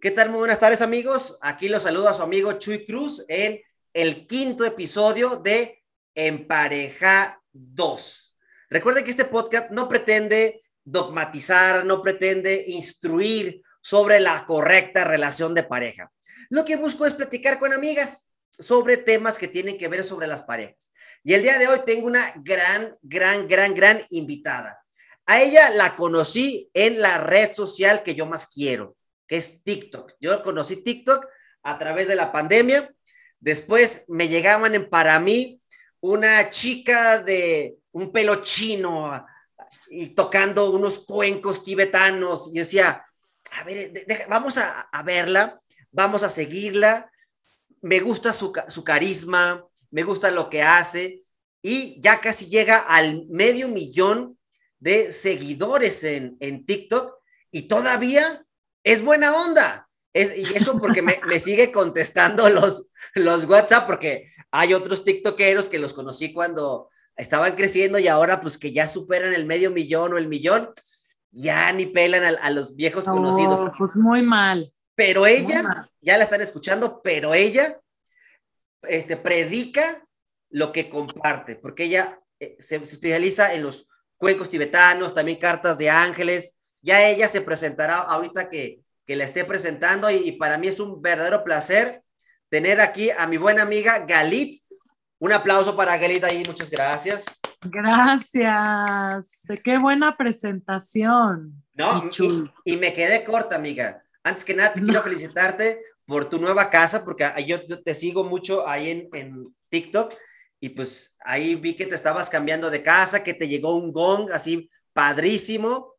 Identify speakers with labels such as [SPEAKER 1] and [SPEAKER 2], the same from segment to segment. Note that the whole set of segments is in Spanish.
[SPEAKER 1] ¿Qué tal? Muy buenas tardes amigos. Aquí los saludo a su amigo Chuy Cruz en el quinto episodio de Empareja 2. Recuerden que este podcast no pretende dogmatizar, no pretende instruir sobre la correcta relación de pareja. Lo que busco es platicar con amigas sobre temas que tienen que ver sobre las parejas. Y el día de hoy tengo una gran, gran, gran, gran invitada. A ella la conocí en la red social que yo más quiero, que es TikTok. Yo conocí TikTok a través de la pandemia. Después me llegaban en para mí una chica de un pelo chino y tocando unos cuencos tibetanos. Y decía, a ver, vamos a, verla, vamos a seguirla. Me gusta su, su carisma, me gusta lo que hace y ya casi llega al medio millón de seguidores en, en TikTok y todavía es buena onda. Es, y eso porque me, me, sigue contestando los, los WhatsApp, porque hay otros TikTokeros que los conocí cuando estaban creciendo y ahora pues que ya superan el medio millón o el millón, ya ni pelan a, a los viejos conocidos.
[SPEAKER 2] Pues muy mal.
[SPEAKER 1] Pero ella, ya la están escuchando, pero ella este, predica lo que comparte, porque ella eh, se, se especializa en los cuencos tibetanos, también cartas de ángeles. Ya ella se presentará ahorita que, que la esté presentando y, y, para mí es un verdadero placer tener aquí a mi buena amiga Galit. Un aplauso para Galit ahí, muchas gracias.
[SPEAKER 2] Gracias. Qué buena presentación.
[SPEAKER 1] No, y, y, me quedé corta, amiga. Antes que nada, te no. quiero felicitarte por tu nueva casa, porque yo te sigo mucho ahí en, en TikTok y pues ahí vi que te estabas cambiando de casa, que te llegó un gong así padrísimo.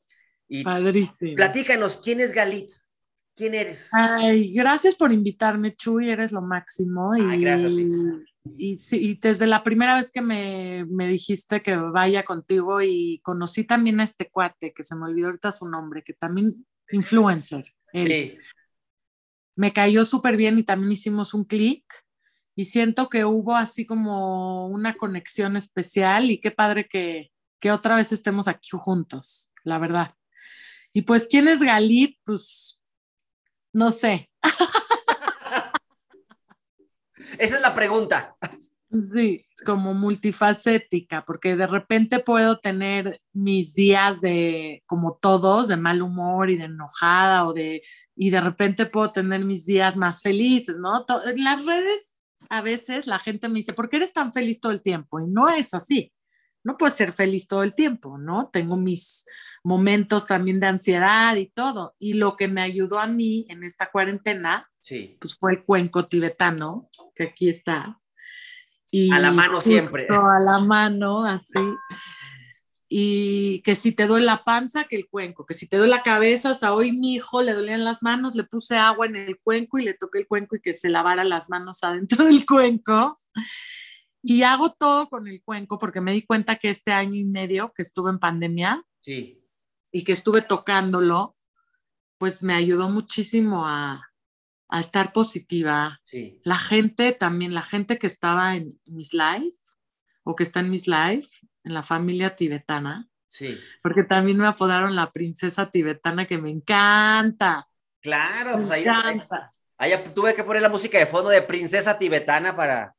[SPEAKER 1] Y
[SPEAKER 2] padrísimo.
[SPEAKER 1] Platícanos, ¿quién es Galit? ¿Quién eres?
[SPEAKER 2] Ay, gracias por invitarme, Chuy, eres lo máximo. Y,
[SPEAKER 1] Ay, gracias.
[SPEAKER 2] Y, sí, y desde la primera vez que me, me, dijiste que vaya contigo y conocí también a este cuate, que se me olvidó ahorita su nombre, que también influencer.
[SPEAKER 1] Él. Sí.
[SPEAKER 2] Me cayó súper bien y también hicimos un clic y siento que hubo así como una conexión especial y qué padre que, que otra vez estemos aquí juntos, la verdad. Y pues, ¿quién es Galit? Pues, no sé.
[SPEAKER 1] Esa es la pregunta.
[SPEAKER 2] Sí, como multifacética, porque de repente puedo tener mis días de, como todos, de mal humor y de enojada, o de, y de repente puedo tener mis días más felices, ¿no? En las redes a veces la gente me dice, ¿por qué eres tan feliz todo el tiempo? Y no es así. No puedo ser feliz todo el tiempo, ¿no? Tengo mis momentos también de ansiedad y todo. Y lo que me ayudó a mí en esta cuarentena,
[SPEAKER 1] sí.
[SPEAKER 2] pues fue el cuenco tibetano, que aquí está.
[SPEAKER 1] Y a la mano siempre.
[SPEAKER 2] A la mano, así y que si te duele la panza, que el cuenco, que si te duele la cabeza, o sea, hoy mi hijo le dolían las manos, le puse agua en el cuenco y le toqué el cuenco y que se lavara las manos adentro del cuenco. Y hago todo con el cuenco porque me di cuenta que este año y medio que estuve en pandemia
[SPEAKER 1] sí.
[SPEAKER 2] y que estuve tocándolo, pues me ayudó muchísimo a, a estar positiva.
[SPEAKER 1] Sí.
[SPEAKER 2] La gente también, la gente que estaba en mis live o que está en mis live, en la familia tibetana.
[SPEAKER 1] Sí.
[SPEAKER 2] Porque también me apodaron la princesa tibetana que me encanta.
[SPEAKER 1] Claro,
[SPEAKER 2] me
[SPEAKER 1] pues
[SPEAKER 2] encanta.
[SPEAKER 1] Ahí, ahí, tuve que poner la música de fondo de princesa tibetana para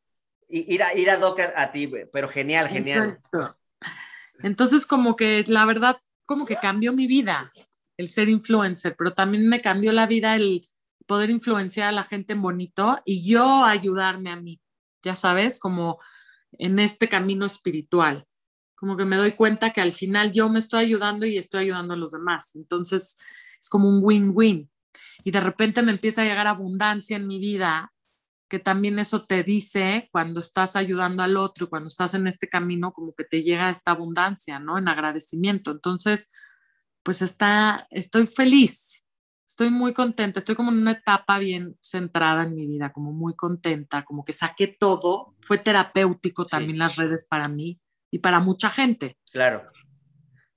[SPEAKER 1] ir a, ir a Doc a, a ti, pero genial, genial.
[SPEAKER 2] Exacto. Entonces, como que la verdad, como que cambió mi vida el ser influencer, pero también me cambió la vida el poder influenciar a la gente en bonito y yo ayudarme a mí, ya sabes, como en este camino espiritual como que me doy cuenta que al final yo me estoy ayudando y estoy ayudando a los demás. Entonces es como un win-win. Y de repente me empieza a llegar abundancia en mi vida, que también eso te dice cuando estás ayudando al otro, cuando estás en este camino, como que te llega esta abundancia, ¿no? En agradecimiento. Entonces, pues está, estoy feliz, estoy muy contenta, estoy como en una etapa bien centrada en mi vida, como muy contenta, como que saqué todo, fue terapéutico sí. también las redes para mí y para mucha gente.
[SPEAKER 1] Claro.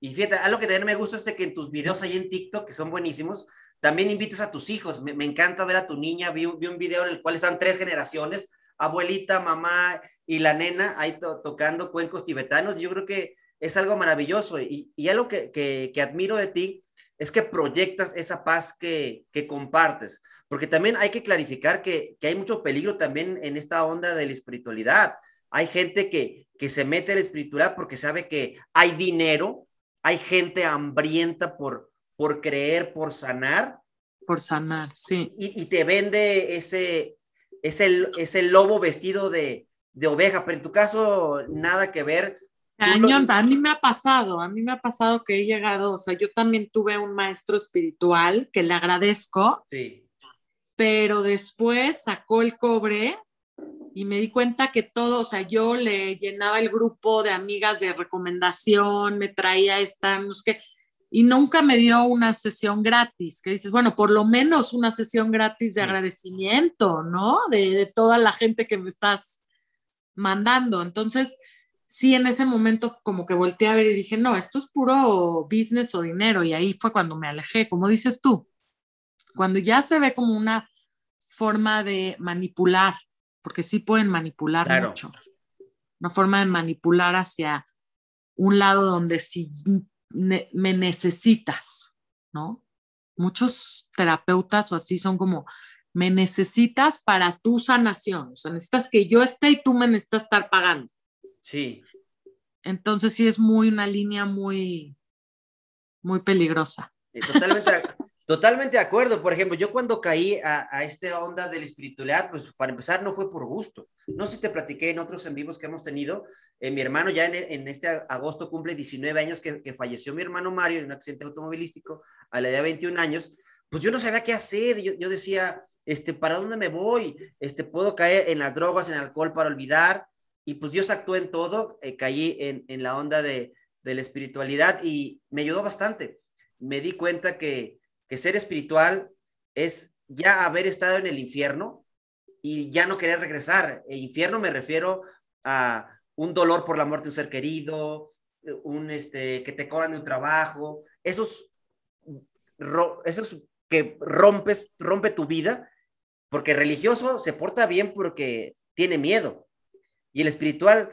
[SPEAKER 1] Y fíjate, algo que también me gusta es que en tus videos ahí en TikTok, que son buenísimos, también invitas a tus hijos. Me, encanta ver a tu niña. Vi, un video en el cual están tres generaciones, abuelita, mamá y la nena, ahí to, tocando cuencos tibetanos. Yo creo que es algo maravilloso. Y, y algo que, que, que admiro de ti es que proyectas esa paz que, que compartes. Porque también hay que clarificar que, hay mucho peligro también en esta onda de la espiritualidad. Hay gente que, que se mete en la espiritualidad porque sabe que hay dinero, hay gente hambrienta por, por creer, por sanar.
[SPEAKER 2] Por sanar, sí.
[SPEAKER 1] Y, y te vende ese, ese, ese lobo vestido de, de oveja, pero en tu caso nada que ver.
[SPEAKER 2] Cañón, a mí me ha pasado, a mí me ha pasado que he llegado, o sea, yo también tuve un maestro espiritual que le agradezco,
[SPEAKER 1] sí.
[SPEAKER 2] pero después sacó el cobre y me di cuenta que todo, o sea, yo le llenaba el grupo de amigas de recomendación, me traía esta, no sé qué, y nunca me dio una sesión gratis, que dices, bueno, por lo menos una sesión gratis de agradecimiento, ¿no? De, de toda la gente que me estás mandando. Entonces, sí, en ese momento como que volteé a ver y dije, no, esto es puro business o dinero. Y ahí fue cuando me alejé, como dices tú, cuando ya se ve como una forma de manipular, porque sí pueden manipular claro. mucho, una forma de manipular hacia un lado donde si me necesitas, ¿no? Muchos terapeutas o así son como, me necesitas para tu sanación, o sea, necesitas que yo esté y tú me necesitas estar pagando.
[SPEAKER 1] Sí.
[SPEAKER 2] Entonces sí es muy una línea muy, muy peligrosa.
[SPEAKER 1] Totalmente, totalmente de acuerdo. Por ejemplo, yo cuando caí a, a esta onda de la espiritualidad, pues para empezar no fue por gusto. No sé si te platiqué en otros en vivos que hemos tenido. Eh, mi hermano ya en, en, este agosto cumple 19 años que, que falleció mi hermano Mario en un accidente automovilístico a la edad de 21 años. Pues yo no sabía qué hacer. Yo, yo decía, este, ¿para dónde me voy? Este, puedo caer en las drogas, en el alcohol para olvidar. Y pues Dios actuó en todo, eh, caí en, en, la onda de, de, la espiritualidad y me ayudó bastante. Me di cuenta que, que ser espiritual es ya haber estado en el infierno y ya no querer regresar. El infierno me refiero a un dolor por la muerte de un ser querido, un este, que te cobran un trabajo, esos, esos que rompes, rompe tu vida, porque religioso se porta bien porque tiene miedo. Y el espiritual,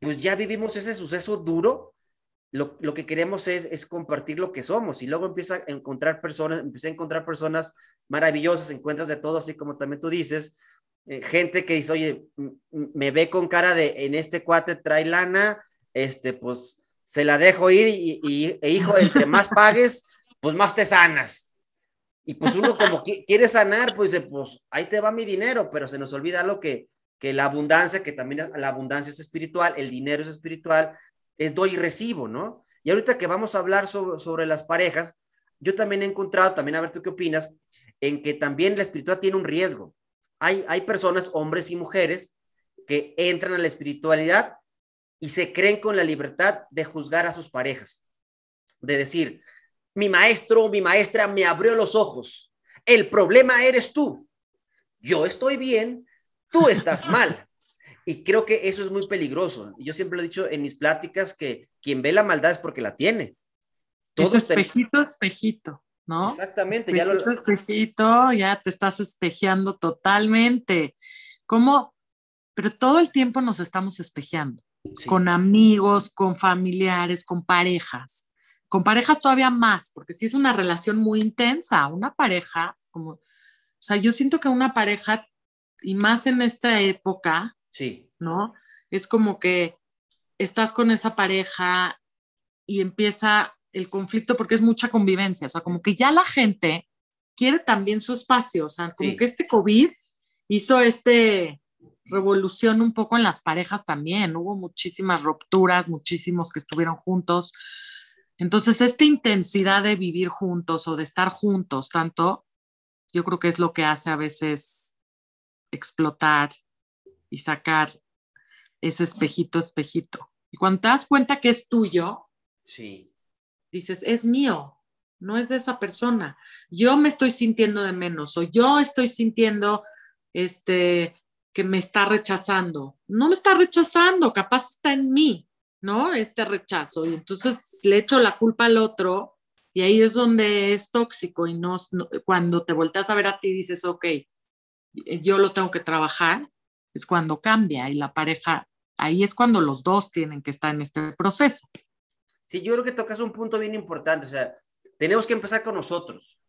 [SPEAKER 1] pues ya vivimos ese suceso duro, lo, lo que queremos es, es, compartir lo que somos y luego empieza a encontrar personas, empieza a encontrar personas maravillosas, encuentras de todo, así como también tú dices, eh, gente que dice, oye, me ve con cara de, en este cuate trae lana, este, pues se la dejo ir y, y e hijo, entre más pagues, pues más te sanas. Y pues uno como quiere sanar, pues dice, pues ahí te va mi dinero, pero se nos olvida lo que, que la abundancia, que también la abundancia es espiritual, el dinero es espiritual, es doy y recibo, ¿no? Y ahorita que vamos a hablar sobre, sobre las parejas, yo también he encontrado, también a ver tú qué opinas, en que también la espiritualidad tiene un riesgo. Hay, hay personas, hombres y mujeres, que entran a la espiritualidad y se creen con la libertad de juzgar a sus parejas, de decir, mi maestro, mi maestra me abrió los ojos. El problema eres tú. Yo estoy bien, tú estás mal. Y creo que eso es muy peligroso. Yo siempre lo he dicho en mis pláticas que quien ve la maldad es porque la tiene.
[SPEAKER 2] Todo es espejito, espejito, ¿no?
[SPEAKER 1] Exactamente.
[SPEAKER 2] Espejito, ya lo... espejito, ya te estás espejeando totalmente. ¿Cómo? Pero todo el tiempo nos estamos espejeando. Sí. Con amigos, con familiares, con parejas con parejas todavía más, porque si es una relación muy intensa, una pareja, como, o sea, yo siento que una pareja, y más en esta época,
[SPEAKER 1] sí.
[SPEAKER 2] ¿No? Es como que estás con esa pareja y empieza el conflicto porque es mucha convivencia, o sea, como que ya la gente quiere también su espacio, o sea, como sí. que este COVID hizo este revolución un poco en las parejas también, hubo muchísimas rupturas, muchísimos que estuvieron juntos, entonces, esta intensidad de vivir juntos o de estar juntos tanto, yo creo que es lo que hace a veces explotar y sacar ese espejito, espejito. Y cuando te das cuenta que es tuyo,
[SPEAKER 1] sí.
[SPEAKER 2] dices, es mío, no es de esa persona. Yo me estoy sintiendo de menos o yo estoy sintiendo este que me está rechazando. No me está rechazando, capaz está en mí. ¿no? Este rechazo. Y entonces le echo la culpa al otro y ahí es donde es tóxico y no, no, cuando te volteas a ver a ti dices, ok, yo lo tengo que trabajar, es cuando cambia y la pareja, ahí es cuando los dos tienen que estar en este proceso.
[SPEAKER 1] Sí, yo creo que tocas un punto bien importante, o sea, tenemos que empezar con nosotros,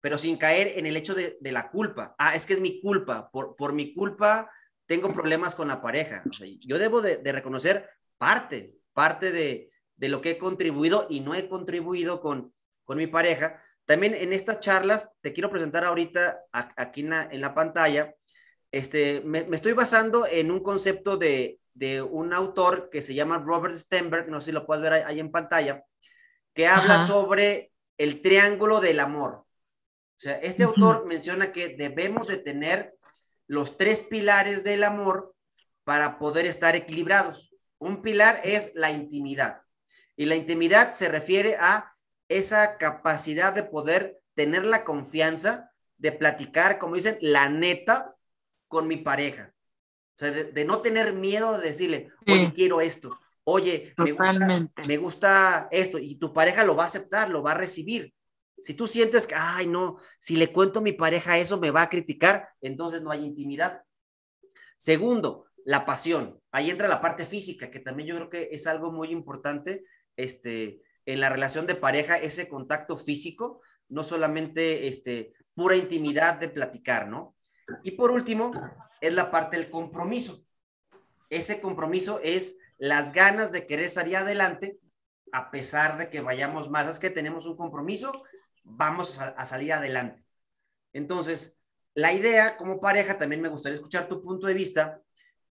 [SPEAKER 1] pero sin caer en el hecho de, la culpa. Ah, es que es mi culpa, por, por mi culpa tengo problemas con la pareja. yo debo de, reconocer parte, parte de, de, lo que he contribuido y no he contribuido con, con mi pareja. También en estas charlas, te quiero presentar ahorita aquí en la, en la pantalla, este, me, estoy basando en un concepto de, de, un autor que se llama Robert Stenberg, no sé si lo puedes ver ahí, en pantalla, que habla sobre el triángulo del amor. O sea, este autor menciona que debemos de tener los tres pilares del amor para poder estar equilibrados. Un pilar es la intimidad. Y la intimidad se refiere a esa capacidad de poder tener la confianza de platicar, como dicen, la neta con mi pareja. O sea, de, no tener miedo de decirle, oye, quiero esto, oye, me gusta, me gusta, esto, y tu pareja lo va a aceptar, lo va a recibir. Si tú sientes que, ay, no, si le cuento a mi pareja eso, me va a criticar, entonces no hay intimidad. Segundo, la pasión. Ahí entra la parte física, que también yo creo que es algo muy importante este, en la relación de pareja, ese contacto físico, no solamente este, pura intimidad de platicar, ¿no? Y por último, es la parte del compromiso. Ese compromiso es las ganas de querer salir adelante, a pesar de que vayamos más, es que tenemos un compromiso, vamos a, salir adelante. Entonces, la idea como pareja, también me gustaría escuchar tu punto de vista.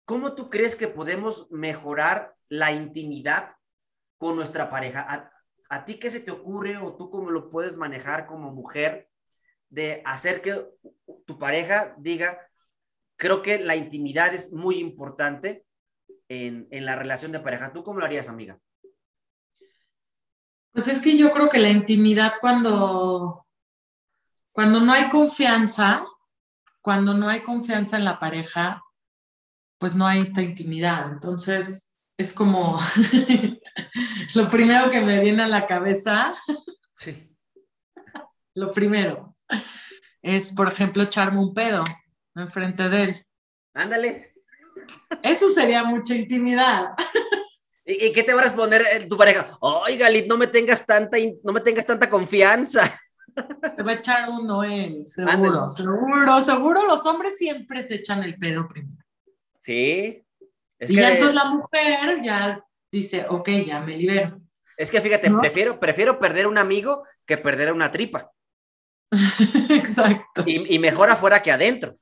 [SPEAKER 1] ¿Cómo tú crees que podemos mejorar la intimidad con nuestra pareja? ¿A, a ti qué se te ocurre o tú cómo lo puedes manejar como mujer de hacer que tu pareja diga, creo que la intimidad es muy importante en, en la relación de pareja. ¿Tú cómo lo harías, amiga?
[SPEAKER 2] Pues es que yo creo que la intimidad cuando, cuando no hay confianza, cuando no hay confianza en la pareja, pues no hay esta intimidad. Entonces, es como lo primero que me viene a la cabeza. Sí. Lo primero es, por ejemplo, echarme un pedo enfrente de él.
[SPEAKER 1] Ándale.
[SPEAKER 2] Eso sería mucha intimidad.
[SPEAKER 1] ¿Y, qué te va a responder eh, tu pareja? Oiga, Galit, no me tengas tanta, no me tengas tanta confianza.
[SPEAKER 2] Te va a echar uno él, seguro, seguro, seguro. Los hombres siempre se echan el pedo primero.
[SPEAKER 1] Sí.
[SPEAKER 2] y ya entonces la mujer ya dice, ok, ya me libero.
[SPEAKER 1] Es que fíjate, prefiero, prefiero perder un amigo que perder una tripa.
[SPEAKER 2] Exacto.
[SPEAKER 1] Y, y mejor afuera que adentro.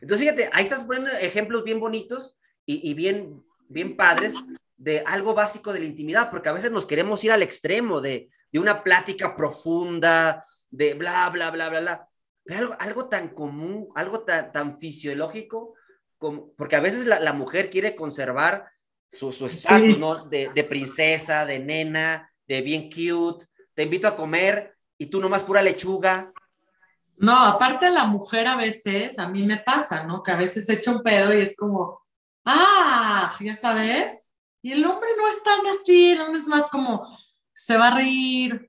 [SPEAKER 1] Entonces, fíjate, ahí estás poniendo ejemplos bien bonitos y, bien, bien padres de algo básico de la intimidad, porque a veces nos queremos ir al extremo de, de una plática profunda, de bla, bla, bla, bla, bla. Pero algo, algo tan común, algo tan, tan fisiológico, como, porque a veces la, la mujer quiere conservar su estatus, ¿no? De, de, princesa, de nena, de bien cute. Te invito a comer y tú nomás pura lechuga.
[SPEAKER 2] No, aparte la mujer a veces, a mí me pasa, ¿no? Que a veces echa un pedo y es como, ah, ya sabes. Y el hombre no es tan así, no es más como, se va a reír.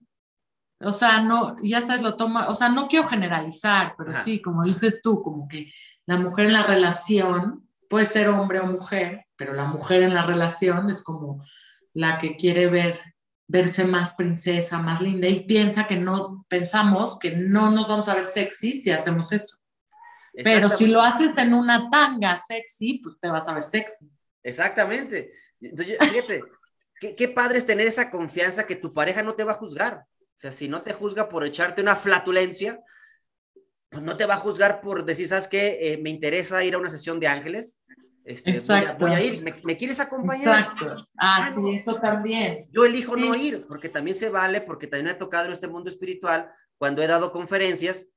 [SPEAKER 2] O sea, no, ya sabes, lo toma, o sea, no quiero generalizar, pero sí, como dices tú, como que la mujer en la relación puede ser hombre o mujer, pero la mujer en la relación es como la que quiere ver verse más princesa, más linda y piensa que no pensamos que no nos vamos a ver sexy si hacemos eso. Pero si lo haces en una tanga sexy, pues te vas a ver sexy.
[SPEAKER 1] Exactamente. fíjate, qué, padre es tener esa confianza que tu pareja no te va a juzgar. O sea, si no te juzga por echarte una flatulencia, pues no te va a juzgar por decir, ¿sabes qué? Eh, me interesa ir a una sesión de ángeles. Este, voy, a, ir, ¿Me, quieres acompañar?
[SPEAKER 2] Exacto. Ah, ah sí, eso también.
[SPEAKER 1] Yo elijo no ir, porque también se vale, porque también me ha tocado en este mundo espiritual, cuando he dado conferencias,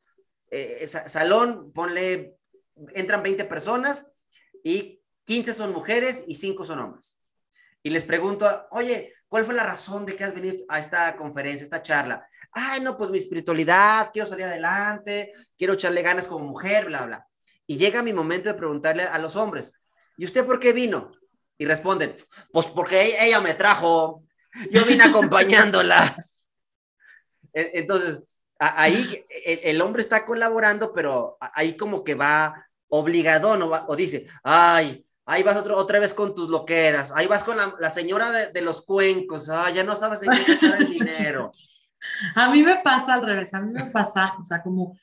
[SPEAKER 1] eh, salón, ponle, entran 20 personas y 15 son mujeres y 5 son hombres. Y les pregunto, oye, ¿cuál fue la razón de que has venido a esta conferencia, a esta charla? Ay, no, pues mi espiritualidad, quiero salir adelante, quiero echarle ganas como mujer, bla, bla. Y llega mi momento de preguntarle a los hombres, ¿y usted por qué vino? Y responden, pues porque ella me trajo, yo vine acompañándola. Entonces, ahí el, hombre está colaborando, pero ahí como que va obligado, ¿no? o dice, ay, ahí vas otro, otra vez con tus loqueras, ahí vas con la, señora de, los cuencos, ah, ya no sabes en qué gastar el dinero.
[SPEAKER 2] A mí me pasa al revés, a mí me pasa, o sea, como,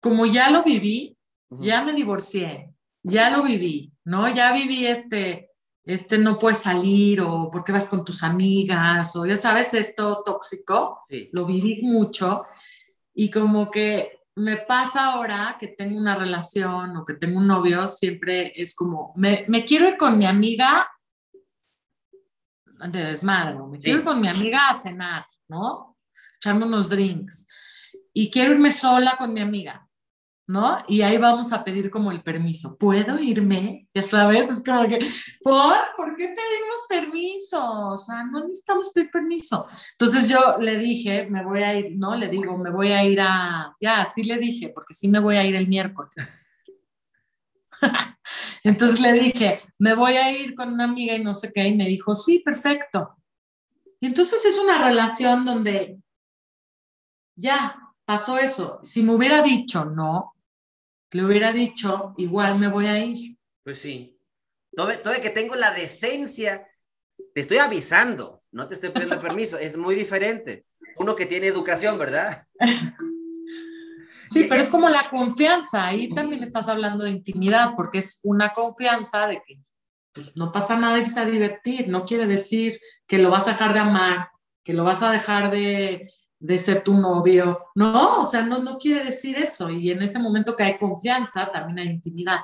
[SPEAKER 2] como ya lo viví, ya me divorcié, ya lo viví, ¿no? Ya viví este, este no puedes salir o porque vas con tus amigas o ya sabes, esto tóxico, lo viví mucho y como que me pasa ahora que tengo una relación o que tengo un novio, siempre es como, me, quiero ir con mi amiga de desmadre, me quiero ir con mi amiga a cenar, ¿no? Echarme unos drinks. Y quiero irme sola con mi amiga. ¿No? Y ahí vamos a pedir como el permiso. ¿Puedo irme? Ya sabes, es como que, ¿por? ¿Por qué pedimos permiso? O sea, no necesitamos pedir permiso. Entonces yo le dije, me voy a ir, ¿no? Le digo, me voy a ir a, ya, sí le dije, porque sí me voy a ir el miércoles. Entonces le dije, me voy a ir con una amiga y no sé qué, y me dijo, sí, perfecto. Y entonces es una relación donde ya pasó eso. Si me hubiera dicho no, le hubiera dicho, igual me voy a ir.
[SPEAKER 1] Pues sí. Todavía, que tengo la decencia, te estoy avisando, no te estoy pidiendo permiso, es muy diferente. Uno que tiene educación, ¿verdad?
[SPEAKER 2] Sí, pero es como la confianza, ahí también estás hablando de intimidad, porque es una confianza de que pues, no pasa nada irse a divertir, no quiere decir que lo vas a dejar de amar, que lo vas a dejar de, de ser tu novio. No, o sea, no, no quiere decir eso. Y en ese momento que hay confianza, también hay intimidad.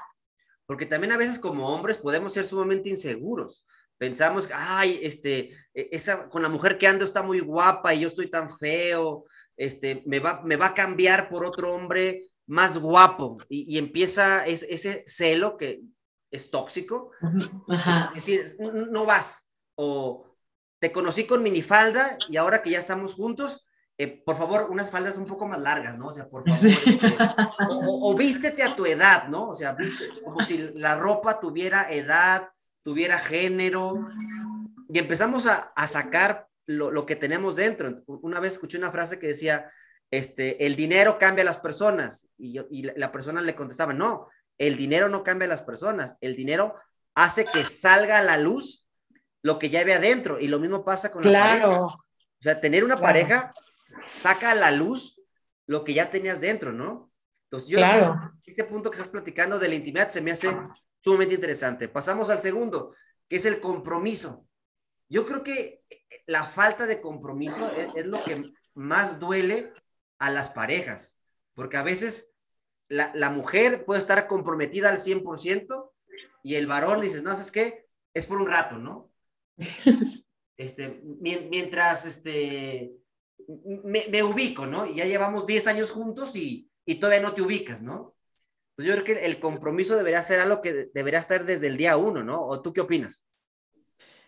[SPEAKER 1] Porque también a veces como hombres podemos ser sumamente inseguros. Pensamos, ay, este, e, esa, con la mujer que ando está muy guapa y yo estoy tan feo, este, me va, me va a cambiar por otro hombre más guapo. Y, empieza ese celo que es tóxico. Es decir, no vas. O te conocí con minifalda y ahora que ya estamos juntos, eh, por favor, unas faldas un poco más largas, ¿no? O sea, por favor, este, o, vístete a tu edad, ¿no? O sea, viste, como si la ropa tuviera edad, tuviera género, y empezamos a, a sacar lo, lo, que tenemos dentro. Una vez escuché una frase que decía, este, el dinero cambia a las personas, y, yo, y la, persona le contestaba, no, el dinero no cambia a las personas, el dinero hace que salga a la luz lo que ya había adentro, y lo mismo pasa con la pareja. O sea, tener una pareja saca a la luz lo que ya tenías dentro, ¿no? Entonces, yo
[SPEAKER 2] claro.
[SPEAKER 1] este punto que estás platicando de la intimidad se me hace sumamente interesante. Pasamos al segundo, que es el compromiso. Yo creo que la falta de compromiso es, lo que más duele a las parejas, porque a veces la, la mujer puede estar comprometida al 100% y el varón dice, no, ¿sabes qué? Es por un rato, ¿no? Este, mientras este, me, ubico, ¿no? Y ya llevamos 10 años juntos y, y todavía no te ubicas, ¿no? Entonces yo creo que el compromiso debería ser algo que debería estar desde el día uno, ¿no? ¿O tú qué opinas?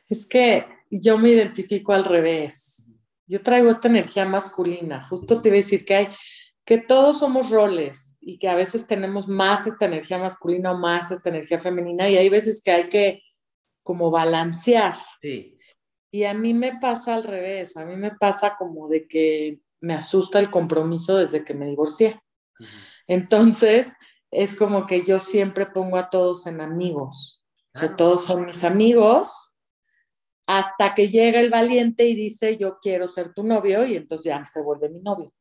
[SPEAKER 2] Es que yo me identifico al revés. Yo traigo esta energía masculina. Justo te iba a decir que hay, que todos somos roles y que a veces tenemos más esta energía masculina o más esta energía femenina y hay veces que hay que como balancear.
[SPEAKER 1] Sí.
[SPEAKER 2] Y a mí me pasa al revés, a mí me pasa como de que me asusta el compromiso desde que me divorcié. Entonces, es como que yo siempre pongo a todos en amigos. O todos son mis amigos hasta que llega el valiente y dice, yo quiero ser tu novio y entonces ya se vuelve mi novio.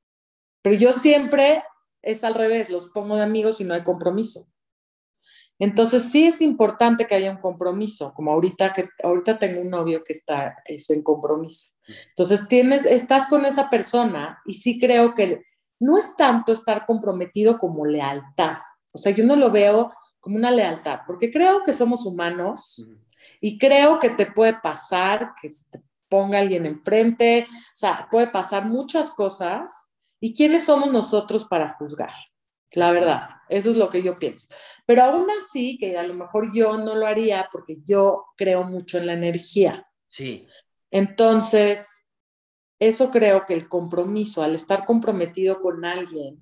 [SPEAKER 2] Pero yo siempre es al revés, los pongo de amigos y no hay compromiso. Entonces sí es importante que haya un compromiso, como ahorita que ahorita tengo un novio que está es en compromiso. Entonces tienes estás con esa persona y sí creo que no es tanto estar comprometido como lealtad. O sea, yo no lo veo como una lealtad, porque creo que somos humanos y creo que te puede pasar que se te ponga alguien enfrente, o sea, puede pasar muchas cosas. Y quiénes somos nosotros para juzgar la verdad, eso es lo que yo pienso. Pero aún así, que a lo mejor yo no lo haría porque yo creo mucho en la energía.
[SPEAKER 1] Sí.
[SPEAKER 2] Entonces, eso creo que el compromiso, al estar comprometido con alguien,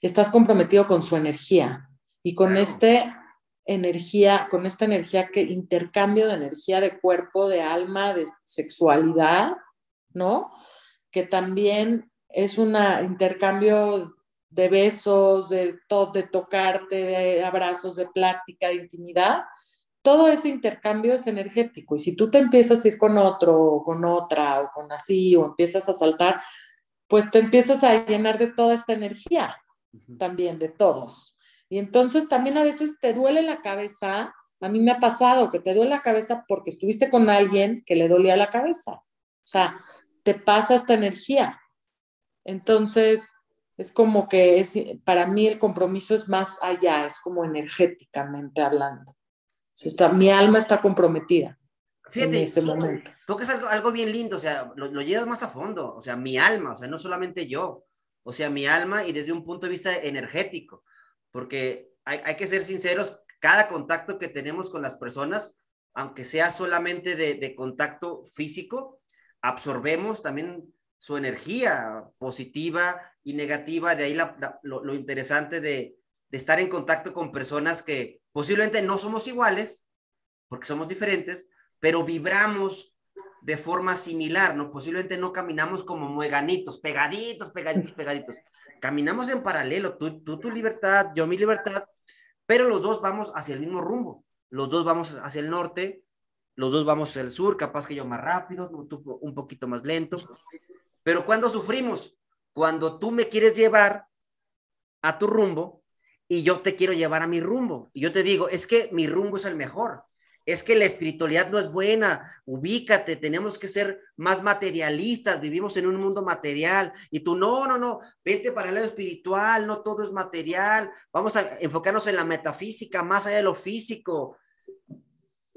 [SPEAKER 2] estás comprometido con su energía y con este energía, con esta energía que intercambio de energía de cuerpo, de alma, de sexualidad, ¿no? Que también es un intercambio de besos, de, de tocarte, de abrazos, de plática, de intimidad, todo ese intercambio es energético y si tú te empiezas a ir con otro o con otra o con así o empiezas a saltar, pues te empiezas a llenar de toda esta energía también, de todos. Y entonces también a veces te duele la cabeza, a mí me ha pasado que te duele la cabeza porque estuviste con alguien que le dolía la cabeza. O sea, te pasa esta energía. Entonces, es como que es, para mí el compromiso es más allá, es como energéticamente hablando. está, mi alma está comprometida.
[SPEAKER 1] Fíjate, en ese momento. Tú que es algo, algo, bien lindo, o sea, lo, lo, llevas más a fondo, o sea, mi alma, o sea, no solamente yo, o sea, mi alma y desde un punto de vista energético, porque hay, hay que ser sinceros, cada contacto que tenemos con las personas, aunque sea solamente de, de contacto físico, absorbemos también su energía positiva y negativa, de ahí lo, interesante de, estar en contacto con personas que posiblemente no somos iguales, porque somos diferentes, pero vibramos de forma similar, ¿no? Posiblemente no caminamos como mueganitos, pegaditos, pegaditos, pegaditos. Caminamos en paralelo, tú, tú tu libertad, yo mi libertad, pero los dos vamos hacia el mismo rumbo. Los dos vamos hacia el norte, los dos vamos hacia el sur, capaz que yo más rápido, tú un poquito más lento. Pero cuando sufrimos, cuando tú me quieres llevar a tu rumbo y yo te quiero llevar a mi rumbo. Y yo te digo, es que mi rumbo es el mejor. Es que la espiritualidad no es buena. Ubícate, tenemos que ser más materialistas. Vivimos en un mundo material. Y tú, no, no, no, vente para el lado espiritual, no todo es material. Vamos a enfocarnos en la metafísica, más allá de lo físico.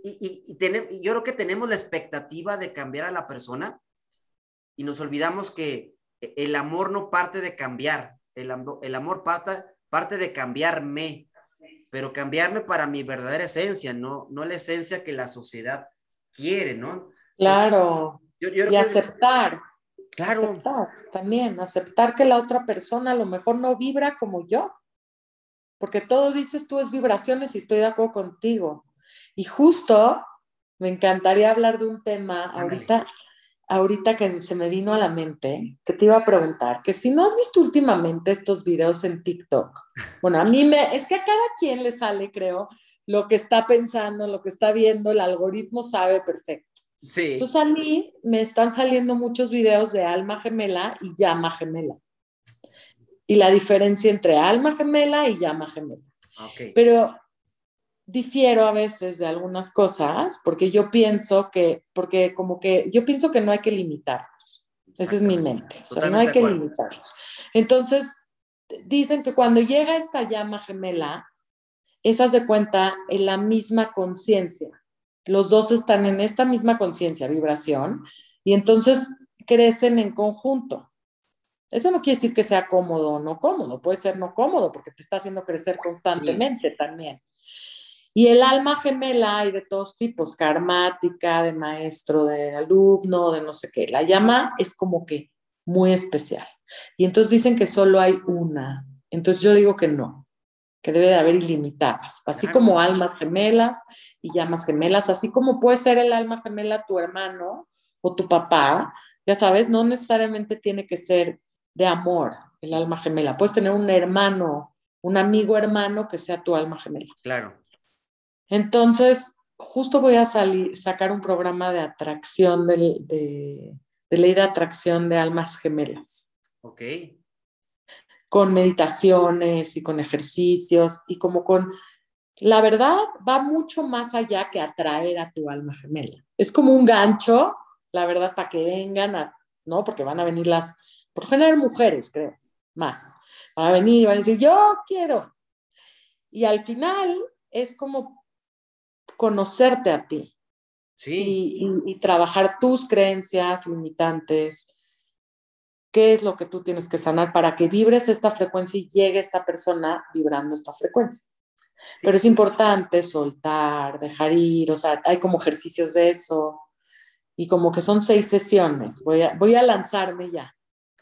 [SPEAKER 1] Y, y, y yo creo que tenemos la expectativa de cambiar a la persona y nos olvidamos que el amor no parte de cambiar, el, el amor parte, parte de cambiarme, pero cambiarme para mi verdadera esencia, no, no la esencia que la sociedad quiere, ¿no?
[SPEAKER 2] Claro. y aceptar. Claro. Aceptar también, aceptar que la otra persona a lo mejor no vibra como yo, porque todo dices tú es vibraciones y estoy de acuerdo contigo. Y justo me encantaría hablar de un tema ahorita ahorita que se me vino a la mente, que te iba a preguntar, que si no has visto últimamente estos videos en TikTok, bueno, a mí me, es que a cada quien le sale, creo, lo que está pensando, lo que está viendo, el algoritmo sabe perfecto. Sí. Entonces a mí me están saliendo muchos videos de alma gemela y llama gemela. Y la diferencia entre alma gemela y llama gemela. Okay. Pero difiero a veces de algunas cosas porque yo pienso que, porque como que yo pienso que no hay que limitarlos. Esa es mi mente. O sea, no hay que limitarlos. Entonces, dicen que cuando llega esta llama gemela, esas de cuenta en la misma conciencia. Los dos están en esta misma conciencia, vibración, y entonces crecen en conjunto. Eso no quiere decir que sea cómodo o no cómodo, puede ser no cómodo porque te está haciendo crecer constantemente también. Y el alma gemela hay de todos tipos, karmática, de maestro, de alumno, de no sé qué. La llama es como que muy especial. Y entonces dicen que solo hay una. Entonces yo digo que no, que debe de haber ilimitadas, así como almas gemelas y llamas gemelas, así como puede ser el alma gemela tu hermano o tu papá, ya sabes, no necesariamente tiene que ser de amor el alma gemela. Puedes tener un hermano, un amigo hermano que sea tu alma gemela.
[SPEAKER 1] Claro.
[SPEAKER 2] Entonces, justo voy a salir, sacar un programa de atracción, de, de, ley de atracción de almas gemelas.
[SPEAKER 1] Ok.
[SPEAKER 2] Con meditaciones y con ejercicios y como con, la verdad, va mucho más allá que atraer a tu alma gemela. Es como un gancho, la verdad, para que vengan, a, ¿no? Porque van a venir las, por general mujeres, creo, más. Van a venir y van a decir, yo quiero. Y al final es como conocerte a ti.
[SPEAKER 1] Sí.
[SPEAKER 2] Y, trabajar tus creencias limitantes. ¿Qué es lo que tú tienes que sanar para que vibres esta frecuencia y llegue esta persona vibrando esta frecuencia? Pero es importante soltar, dejar ir, o sea, hay como ejercicios de eso y como que son seis sesiones. Voy a, voy a lanzarme ya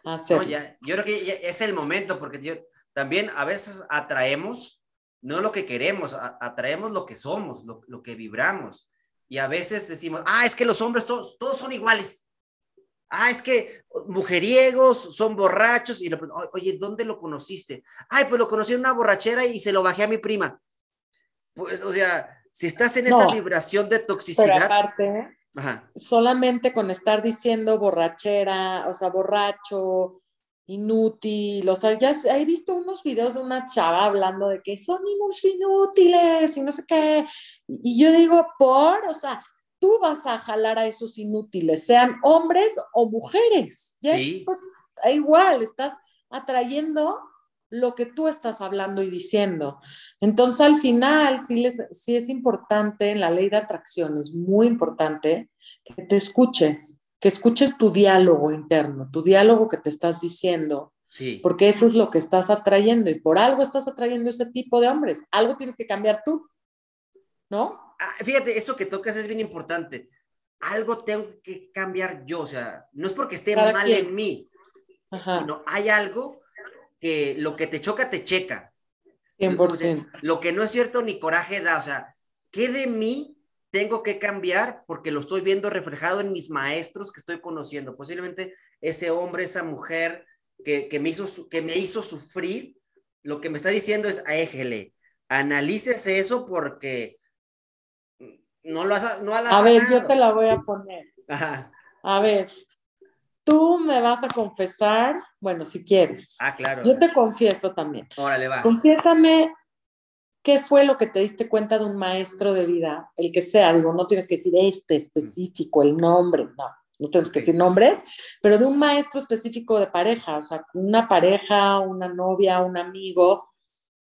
[SPEAKER 2] a hacer.
[SPEAKER 1] yo creo que es el momento porque yo, también a veces atraemos no lo que queremos, atraemos lo que somos, lo, que vibramos. Y a veces decimos, ah, es que los hombres todos, todos son iguales. Ah, es que mujeriegos son borrachos. Y oye, ¿dónde lo conociste? Ay, pues lo conocí en una borrachera y se lo bajé a mi prima. Pues, o sea, si estás en esa vibración de toxicidad.
[SPEAKER 2] Pero aparte, solamente con estar diciendo borrachera, o sea, borracho, inútil, o sea, ya he visto unos videos de una chava hablando de que son inútiles y no sé qué, y yo digo, por, o sea, tú vas a jalar a esos inútiles, sean hombres o mujeres, ¿ya? Sí. Igual, estás atrayendo lo que tú estás hablando y diciendo. Entonces, al final, sí, les, sí es importante en la ley de atracción, es muy importante que te escuches, que escuches tu diálogo interno, tu diálogo que te estás diciendo. Sí. Porque eso es lo que estás atrayendo y por algo estás atrayendo ese tipo de hombres. Algo tienes que cambiar tú, ¿no?
[SPEAKER 1] Ah, fíjate, eso que tocas es bien importante. Algo tengo que cambiar yo, o sea, no es porque esté mal en mí, sino hay algo que lo que te choca, te checa.
[SPEAKER 2] 100%.
[SPEAKER 1] lo que no es cierto ni coraje da, o sea, ¿qué de mí tengo que cambiar? Porque lo estoy viendo reflejado en mis maestros que estoy conociendo. Posiblemente ese hombre, esa mujer que, me, hizo, que me hizo sufrir, lo que me está diciendo es, éjele, analícese eso porque no lo has, no
[SPEAKER 2] A ver, yo te la voy a poner. A ver, Tú me vas a confesar, bueno, si quieres.
[SPEAKER 1] Ah, claro.
[SPEAKER 2] Yo te confieso también.
[SPEAKER 1] Órale, va.
[SPEAKER 2] Confiésame qué fue lo que te diste cuenta de un maestro de vida, el que sea, digo, no tienes que decir este específico, el nombre, no, no tienes que decir nombres, pero de un maestro específico de pareja, o sea, una pareja, una novia, un amigo,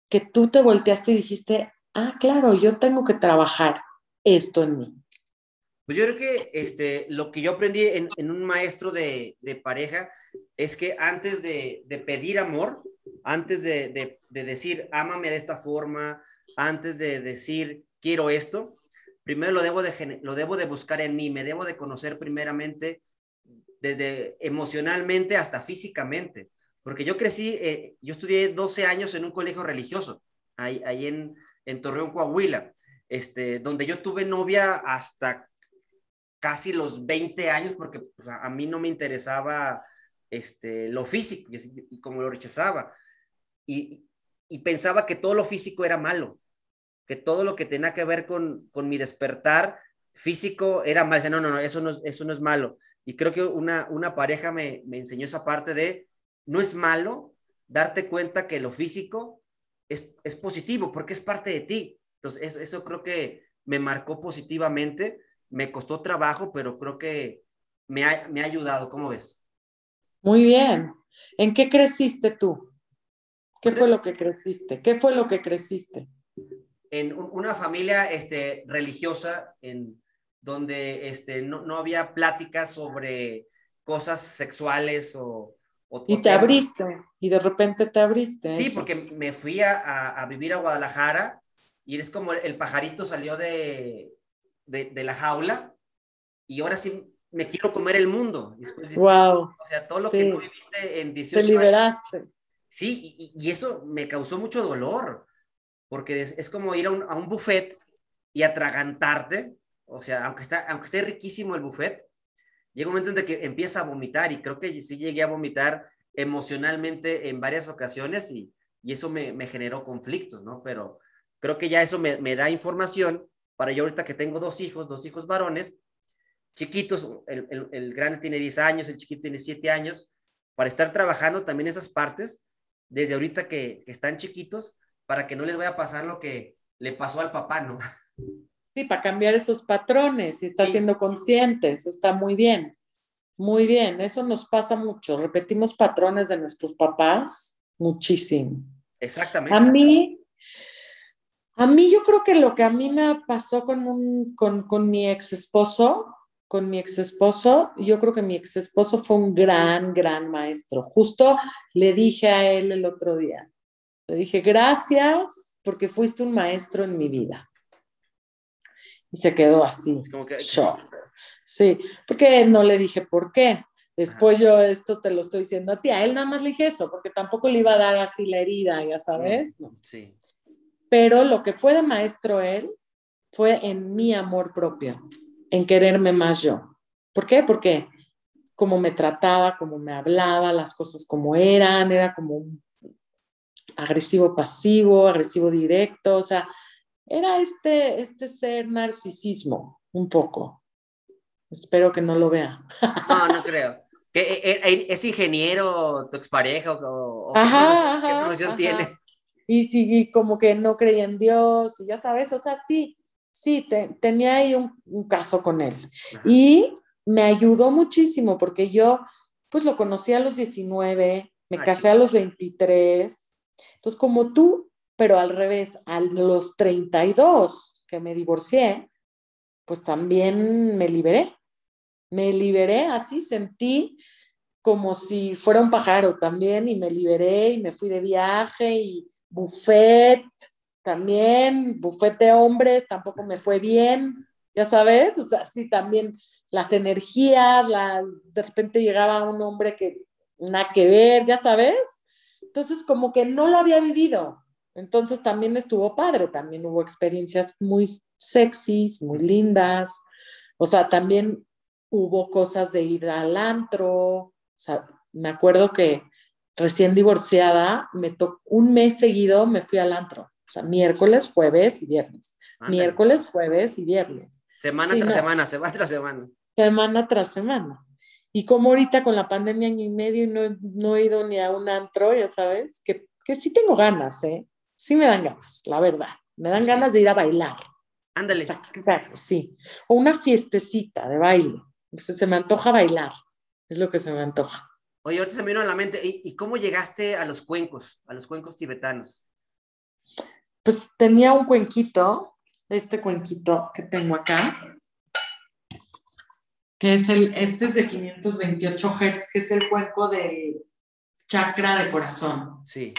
[SPEAKER 2] que tú te volteaste y dijiste, ah, claro, yo tengo que trabajar esto en mí.
[SPEAKER 1] Pues yo creo que este, lo que yo aprendí en, un maestro de, pareja es que antes de, pedir amor, antes de, decir, ámame de esta forma, antes de decir, quiero esto, primero lo debo, de, lo debo de buscar en mí, me debo de conocer primeramente desde emocionalmente hasta físicamente. Porque yo crecí, eh, yo estudié 12 años en un colegio religioso, ahí, ahí en, en Torreón, Coahuila, este, donde yo tuve novia hasta casi los 20 años porque pues, a, mí no me interesaba este, lo físico y, como lo rechazaba. Y, pensaba que todo lo físico era malo, que todo lo que tenía que ver con, mi despertar físico era mal. no, no, no, eso no, eso no es malo. Y creo que una, una pareja me, enseñó esa parte de, no es malo darte cuenta que lo físico es, positivo porque es parte de ti. Entonces, eso, eso creo que me marcó positivamente me costó trabajo, pero creo que me ha, me ha ayudado. ¿Cómo ves?
[SPEAKER 2] Muy bien. ¿En qué creciste tú? ¿Qué fue lo que creciste? ¿Qué fue lo que creciste?
[SPEAKER 1] En una familia este, religiosa, en donde este, no, no había pláticas sobre cosas sexuales o...
[SPEAKER 2] y te abriste, y de repente te abriste.
[SPEAKER 1] Sí, porque me fui a, a, vivir a Guadalajara y es como el pajarito salió de, de, la jaula y ahora sí me quiero comer el mundo. Después,
[SPEAKER 2] wow.
[SPEAKER 1] O sea, todo lo que no viviste en 18
[SPEAKER 2] Te liberaste.
[SPEAKER 1] Sí, y, eso me causó mucho dolor, porque es, como ir a un, a un, buffet y atragantarte, o sea, aunque, está, aunque esté riquísimo el buffet, llega un momento en que empieza a vomitar y creo que sí llegué a vomitar emocionalmente en varias ocasiones y, y eso me, me, generó conflictos, ¿no? Pero creo que ya eso me, me da información para yo ahorita que tengo dos hijos, dos hijos varones, chiquitos, el, grande tiene 10 años, el chiquito tiene 7 años, para estar trabajando también esas partes desde ahorita que, están chiquitos, para que no les vaya a pasar lo que le pasó al papá, ¿no?
[SPEAKER 2] Sí, para cambiar esos patrones y está siendo consciente, eso está muy bien, muy bien, eso nos pasa mucho, repetimos patrones de nuestros papás muchísimo.
[SPEAKER 1] Exactamente.
[SPEAKER 2] A mí, a mí yo creo que lo que a mí me pasó con, un, con, con mi ex esposo, con mi ex esposo, yo creo que mi ex esposo fue un gran, gran maestro. Justo le dije a él el otro día, le dije, gracias porque fuiste un maestro en mi vida. Y se quedó así, como que... shock. Sí, porque no le dije por qué. Después yo esto te lo estoy diciendo a ti, a él nada más le dije eso, porque tampoco le iba a dar así la herida, ya sabes. ¿no?
[SPEAKER 1] Sí
[SPEAKER 2] pero lo que fue de maestro él fue en mi amor propio, en quererme más yo. ¿Por qué? Porque como me trataba, como me hablaba, las cosas como eran, era como agresivo pasivo, agresivo directo, o sea, era este, este ser narcisismo, un poco. Espero que no lo vea.
[SPEAKER 1] No, no creo. Eh, eh, ¿Es ingeniero tu expareja o,
[SPEAKER 2] ajá,
[SPEAKER 1] qué, profesión, tiene?
[SPEAKER 2] Y, sí, como que no creía en Dios, y ya sabes, o sea, sí, sí, tenía ahí un, caso con él. Y me ayudó muchísimo porque yo, pues lo conocí a los 19, me ah, casé a los 23. Entonces, como tú, pero al revés, a los 32 que me divorcié, pues también me liberé. Me liberé, así sentí como si fuera un pájaro también y me liberé y me fui de viaje y buffet también, buffet de hombres, tampoco me fue bien, ya sabes, o sea, sí, también las energías, la, de repente llegaba un hombre que nada que ver, ya sabes, entonces como que no lo había vivido, entonces también estuvo padre, también hubo experiencias muy sexys, muy lindas, o sea, también hubo cosas de ir al antro, o sea, me acuerdo que recién divorciada, me un mes seguido me fui al antro, o sea, miércoles, jueves y viernes. Miércoles, jueves y viernes.
[SPEAKER 1] Semana tras semana, semana tras semana.
[SPEAKER 2] Semana tras semana. Y como ahorita con la pandemia año y medio no, no he ido ni a un antro, ya sabes, que, que sí tengo ganas, ¿eh? Sí me dan ganas, la verdad. Me dan ganas de ir a bailar.
[SPEAKER 1] Ándale.
[SPEAKER 2] sí. O una fiestecita de baile. se me antoja bailar. Es lo que se me antoja.
[SPEAKER 1] Oye, ahorita se me vino a la mente, ¿y, cómo llegaste a los cuencos, a los cuencos tibetanos?
[SPEAKER 2] Pues tenía un cuenquito, este cuenquito que tengo acá, que es el, este es de 528 Hz, que es el cuenco del chakra de corazón.
[SPEAKER 1] Sí.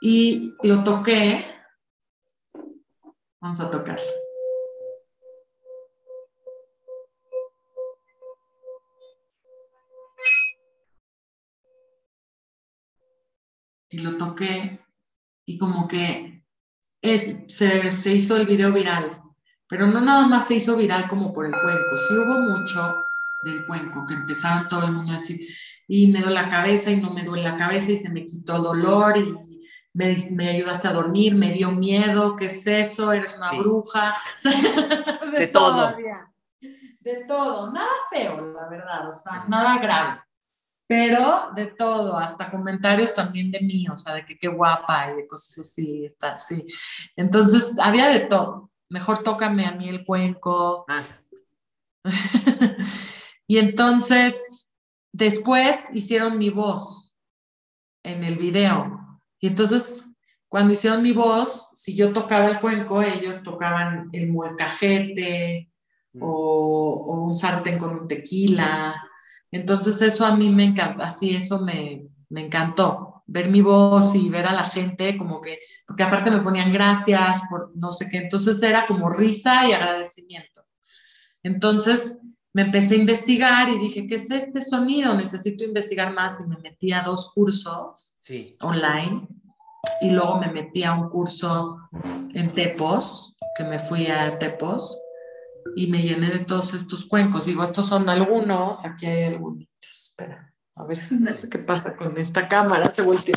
[SPEAKER 2] Y lo toqué. Vamos a tocar. y lo toqué y como que es, se, se, hizo el video viral, pero no nada más se hizo viral como por el cuenco, sí hubo mucho del cuenco, que empezaron todo el mundo a decir, y me duele la cabeza y no me duele la cabeza y se me quitó el dolor y me, me ayudaste a dormir, me dio miedo, ¿qué es eso? Eres una bruja.
[SPEAKER 1] de, todo.
[SPEAKER 2] De todo, nada feo, la verdad, o sea, nada grave pero de todo, hasta comentarios también de mí, o sea, de que qué guapa y de cosas así, está así. Entonces, había de todo. Mejor tócame a mí el cuenco. Ah. y entonces, después hicieron mi voz en el video. Y entonces, cuando hicieron mi voz, si yo tocaba el cuenco, ellos tocaban el muecajete mm. o, o un sartén con un tequila entonces eso a mí me encanta, así eso me, me encantó, ver mi voz y ver a la gente como que, porque aparte me ponían gracias por no sé qué, entonces era como risa y agradecimiento. Entonces me empecé a investigar y dije, ¿qué es este sonido? Necesito investigar más y me metí a dos cursos online y luego me metí a un curso en Tepos, que me fui a Tepos y me llené de todos estos cuencos. Digo, estos son algunos, aquí hay algunos. Espera, a ver, no sé qué pasa con esta cámara, se volteó.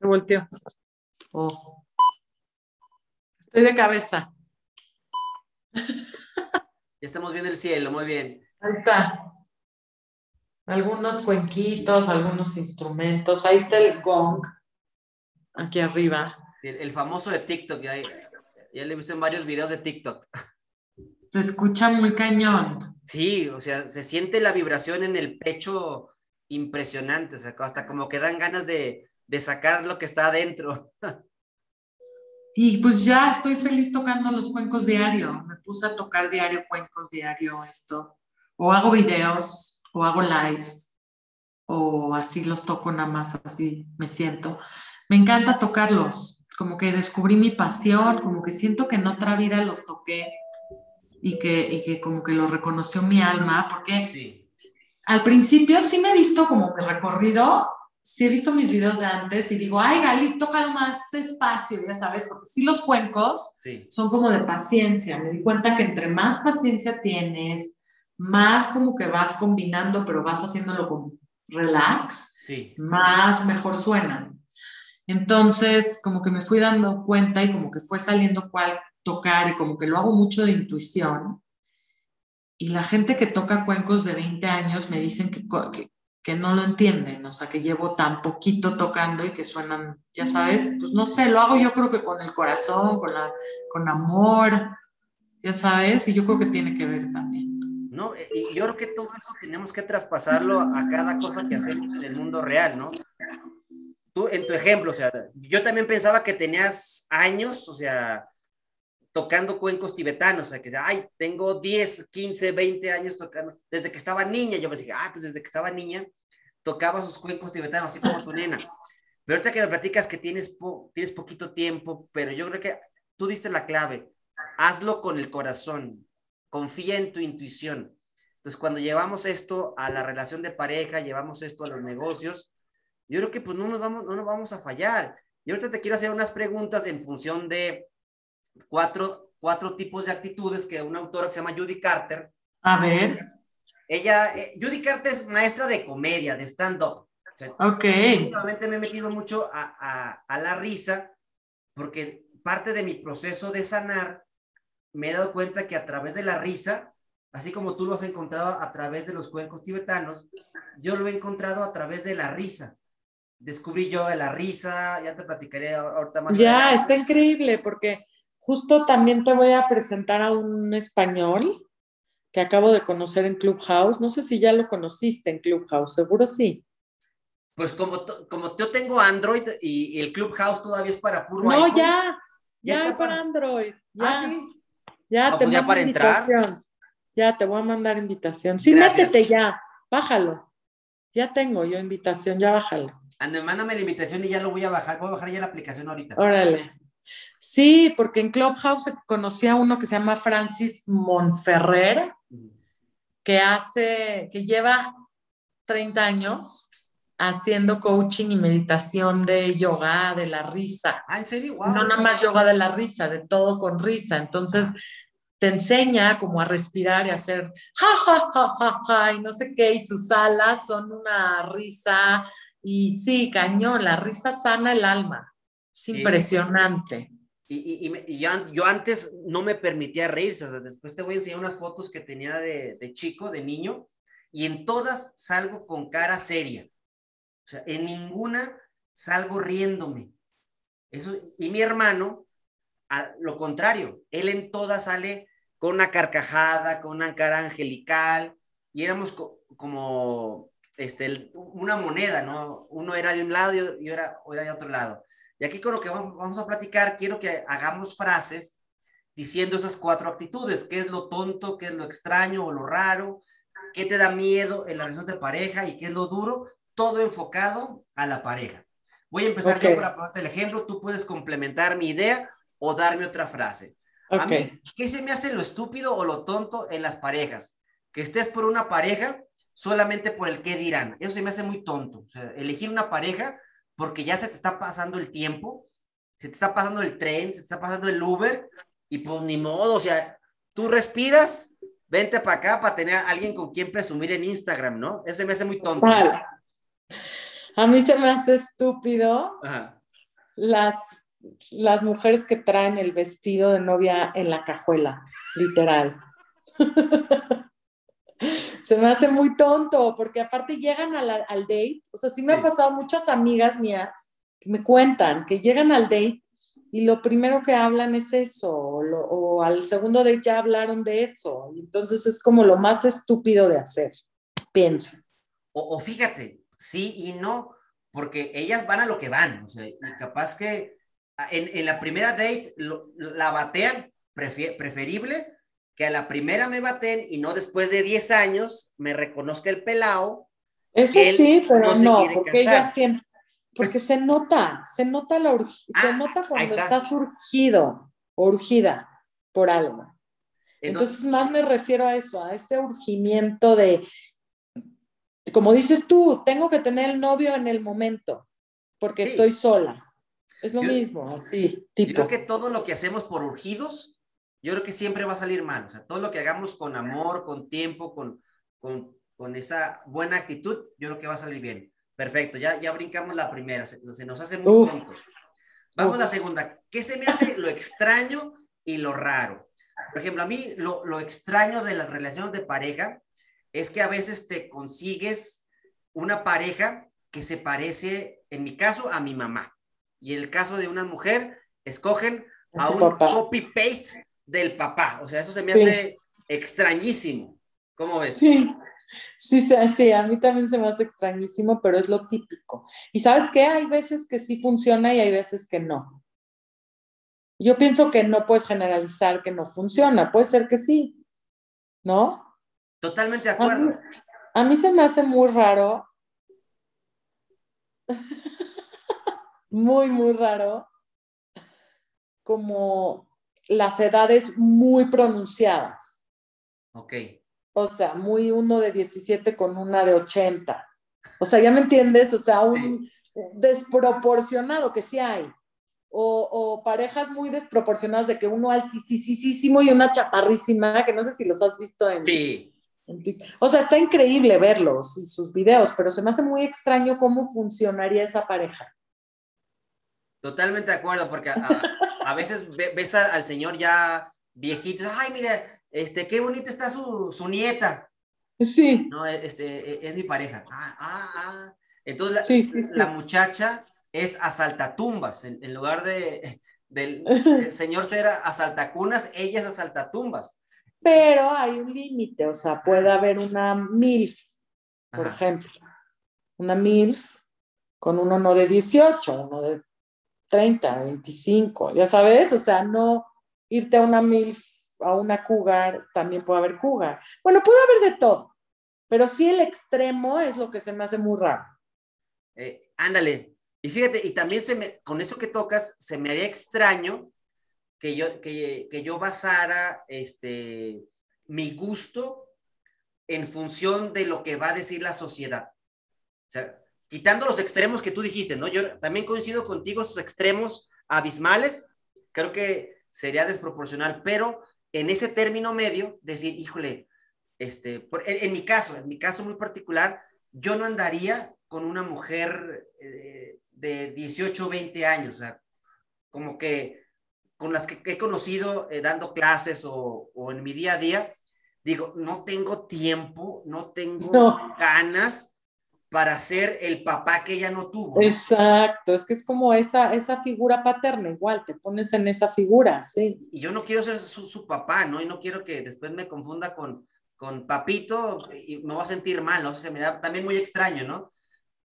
[SPEAKER 2] Se volteó. Oh. Estoy de cabeza.
[SPEAKER 1] Ya estamos viendo el cielo, muy bien.
[SPEAKER 2] Ahí está. Algunos cuenquitos, algunos instrumentos. Ahí está el gong, aquí arriba.
[SPEAKER 1] El, famoso de TikTok, ya, ya le hice en varios videos de TikTok.
[SPEAKER 2] Se escucha muy cañón.
[SPEAKER 1] Sí, o sea, se siente la vibración en el pecho impresionante, o sea, hasta como que dan ganas de, sacar lo que está adentro.
[SPEAKER 2] Y pues ya estoy feliz tocando los cuencos diario. Me puse a tocar diario cuencos diario esto. O hago videos, o hago lives, o así los toco nada más, así me siento. Me encanta tocarlos, como que descubrí mi pasión, como que siento que en otra vida los toqué y que, y que como que lo reconoció mi alma, porque al principio sí me he visto como mi recorrido, sí he visto mis videos de antes y digo, ay, Gali, tócalo más despacio, ya sabes, porque sí los cuencos son como de paciencia. Me di cuenta que entre más paciencia tienes, más como que vas combinando, pero vas haciéndolo con relax, más mejor suenan. Entonces, como que me fui dando cuenta y como que fue saliendo cuál tocar y como que lo hago mucho de intuición. Y la gente que toca cuencos de 20 años me dicen que, que, que no lo entienden, o sea, que llevo tan poquito tocando y que suenan, ya sabes, pues no sé, lo hago yo creo que con el corazón, con, la, con amor, ya sabes, y yo creo que tiene que ver también.
[SPEAKER 1] No, y yo creo que todo eso tenemos que traspasarlo a cada cosa que hacemos en el mundo real, ¿no? Tú, en tu ejemplo, o sea, yo también pensaba que tenías años, o sea, tocando cuencos tibetanos, o sea, que, ay, tengo 10, 15, 20 años tocando, desde que estaba niña, yo me dije, ah, pues desde que estaba niña, tocaba sus cuencos tibetanos, así como tu nena. Pero ahorita que me platicas que tienes, tienes poquito tiempo, pero yo creo que tú diste la clave, hazlo con el corazón, confía en tu intuición. Entonces, cuando llevamos esto a la relación de pareja, llevamos esto a los negocios, yo creo que pues no nos vamos, no nos vamos a fallar. Y ahorita te quiero hacer unas preguntas en función de cuatro, cuatro tipos de actitudes que una autora que se llama Judy Carter.
[SPEAKER 2] A ver.
[SPEAKER 1] Ella, eh, Judy Carter es maestra de comedia, de stand-up.
[SPEAKER 2] ok.
[SPEAKER 1] Últimamente me he metido mucho a, a, a la risa porque parte de mi proceso de sanar me he dado cuenta que a través de la risa, así como tú lo has encontrado a través de los cuencos tibetanos, yo lo he encontrado a través de la risa descubrí yo de la risa, ya te platicaré ahorita más.
[SPEAKER 2] Ya, está increíble porque justo también te voy a presentar a un español que acabo de conocer en Clubhouse. No sé si ya lo conociste en Clubhouse, seguro sí.
[SPEAKER 1] Pues como, como yo tengo Android y, el Clubhouse todavía es para puro
[SPEAKER 2] No, ya, ya, está para Android. Ya,
[SPEAKER 1] ah, sí.
[SPEAKER 2] Ya te pues para invitación. Entrar. Ya te voy a mandar invitación. Sí, métete ya, bájalo. Ya tengo yo invitación, ya bájalo.
[SPEAKER 1] Ande, mándame la invitación y ya lo voy a bajar. Voy a bajar ya la aplicación ahorita.
[SPEAKER 2] Órale. Sí, porque en Clubhouse conocí a uno que se llama Francis Monferrer, que hace, que lleva 30 años haciendo coaching y meditación de yoga, de la risa.
[SPEAKER 1] Ah, ¿en serio?
[SPEAKER 2] No nada más yoga de la risa, de todo con risa. Entonces, te enseña como a respirar y a hacer ja, ja, ja, ja, ja, y no sé qué, y sus alas son una risa y sí, cañón, la risa sana el alma. Es impresionante.
[SPEAKER 1] Y, y, yo, antes no me permitía reírse. después te voy a enseñar unas fotos que tenía de, de, chico, de niño, y en todas salgo con cara seria. O sea, en ninguna salgo riéndome. Eso, y mi hermano, a lo contrario, él en todas sale con una carcajada, con una cara angelical, y éramos como este, una moneda, ¿no? Uno era de un lado y era, era de otro lado. Y aquí con lo que vamos, a platicar, quiero que hagamos frases diciendo esas cuatro actitudes, qué es lo tonto, qué es lo extraño o lo raro, qué te da miedo en la relación de pareja y qué es lo duro, todo enfocado a la pareja. Voy a empezar yo para ponerte el ejemplo, tú puedes complementar mi idea o darme otra frase. A mí, ¿qué se me hace lo estúpido o lo tonto en las parejas? Que estés por una pareja solamente por el qué dirán. Eso se me hace muy tonto. O sea, elegir una pareja porque ya se te está pasando el tiempo, se te está pasando el tren, se te está pasando el Uber y pues ni modo, o sea, tú respiras, vente para acá para tener a alguien con quien presumir en Instagram, ¿no? Eso me hace muy tonto.
[SPEAKER 2] A mí se me hace estúpido las las mujeres que traen el vestido de novia en la cajuela, literal. se me hace muy tonto, porque aparte llegan al date, o sea, sí me ha pasado muchas amigas mías que me cuentan que llegan al date y lo primero que hablan es eso, o, al segundo date ya hablaron de eso, y entonces es como lo más estúpido de hacer, pienso.
[SPEAKER 1] O, fíjate, sí y no, porque ellas van a lo que van, o sea, y capaz que en, en la primera date la batean preferible que a la primera me baten y no después de 10 años me reconozca el pelao.
[SPEAKER 2] Eso sí, pero no, porque ella siempre, porque se nota, se nota la se ah, nota cuando estás urgido, urgida por algo. Entonces, más me refiero a eso, a ese urgimiento de, como dices tú, tengo que tener el novio en el momento, porque estoy sola. Es lo mismo, así, tipo.
[SPEAKER 1] Yo creo que todo lo que hacemos por urgidos yo creo que siempre va a salir mal. O sea, todo lo que hagamos con amor, con tiempo, con, con, con esa buena actitud, yo creo que va a salir bien. Perfecto, ya, ya brincamos la primera, se, nos hace muy pronto. Vamos a la segunda. ¿Qué se me hace lo extraño y lo raro? Por ejemplo, a mí lo, lo extraño de las relaciones de pareja es que a veces te consigues una pareja que se parece, en mi caso, a mi mamá. Y en el caso de una mujer, escogen a un copy-paste del papá. O sea, eso se me hace extrañísimo. ¿Cómo ves?
[SPEAKER 2] Sí. Sí, sí, a mí también se me hace extrañísimo, pero es lo típico. Y sabes qué, hay veces que sí funciona y hay veces que no. Yo pienso que no puedes generalizar que no funciona, puede ser que sí, ¿no?
[SPEAKER 1] Totalmente de acuerdo.
[SPEAKER 2] A mí, se me hace muy raro, muy, muy raro, como las edades muy pronunciadas.
[SPEAKER 1] Ok.
[SPEAKER 2] O sea, muy uno de 17 con una de 80. O sea, ya me entiendes, o sea, un desproporcionado que sí hay. O, parejas muy desproporcionadas de que uno altísimo y una chaparrísima, que no sé si los has visto en...
[SPEAKER 1] Sí.
[SPEAKER 2] o sea, está increíble verlos y sus videos, pero se me hace muy extraño cómo funcionaría esa pareja.
[SPEAKER 1] Totalmente de acuerdo, porque a, veces ves al señor ya viejito, ay, mira, este, qué bonita está su, su nieta.
[SPEAKER 2] Sí.
[SPEAKER 1] No, este, e, es mi pareja. Ah, ah, ah. Entonces la, muchacha es asaltatumbas, en, en lugar de del señor ser asaltacunas, ella es asaltatumbas.
[SPEAKER 2] Pero hay un límite, o sea, puede haber una MILF, por ejemplo. Una MILF con uno no de 18, uno de 30, 25, ya sabes, o sea, no irte a una MILF a una cougar, también puede haber cougar. Bueno, puede haber de todo, pero sí el extremo es lo que se me hace muy raro.
[SPEAKER 1] Eh, ándale, y fíjate, y también con eso que tocas, se me haría extraño que yo, que yo basara este, mi gusto en función de lo que va a decir la sociedad. O sea, quitando los extremos que tú dijiste, ¿no? Yo también coincido contigo, esos extremos abismales, creo que sería desproporcional, pero en ese término medio, decir, híjole, este, en, mi caso, en mi caso muy particular, yo no andaría con una mujer eh, de 18 o 20 años, o sea, como que con las que he conocido eh, dando clases o, o, en mi día a día, digo, no tengo tiempo, no tengo ganas para ser el papá que ella no tuvo.
[SPEAKER 2] Exacto, es que es como esa, esa figura paterna, igual, te pones en esa figura, sí.
[SPEAKER 1] Y yo no quiero ser su, papá, ¿no? Y no quiero que después me confunda con, con papito y me voy a sentir mal, ¿no? se me da también muy extraño, ¿no?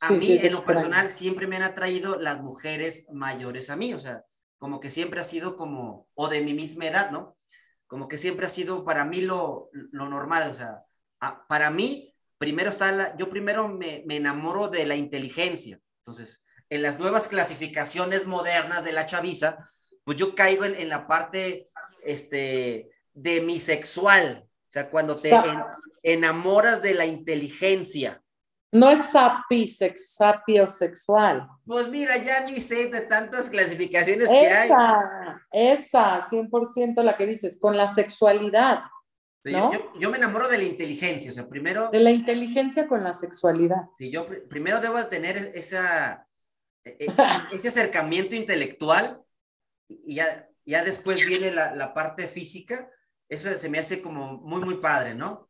[SPEAKER 1] A mí, en lo personal, siempre me han atraído las mujeres mayores a mí, o sea, como que siempre ha sido como, o de mi misma edad, ¿no? Como que siempre ha sido para mí lo, lo normal, o sea, para mí primero está la, yo primero me, me, enamoro de la inteligencia. Entonces, en las nuevas clasificaciones modernas de la chaviza, pues yo caigo en, en la parte este, demisexual. O sea, cuando te enamoras de la inteligencia.
[SPEAKER 2] No es sapi, sex, sexual.
[SPEAKER 1] Pues mira, ya ni sé de tantas clasificaciones que hay.
[SPEAKER 2] Esa, 100% la que dices, con la sexualidad.
[SPEAKER 1] Yo, me enamoro de la inteligencia, o sea, primero...
[SPEAKER 2] De la inteligencia con la sexualidad.
[SPEAKER 1] Sí, yo primero debo tener esa, e, e, ese acercamiento intelectual y ya, ya después viene la, la, parte física. Eso se me hace como muy, muy padre, ¿no?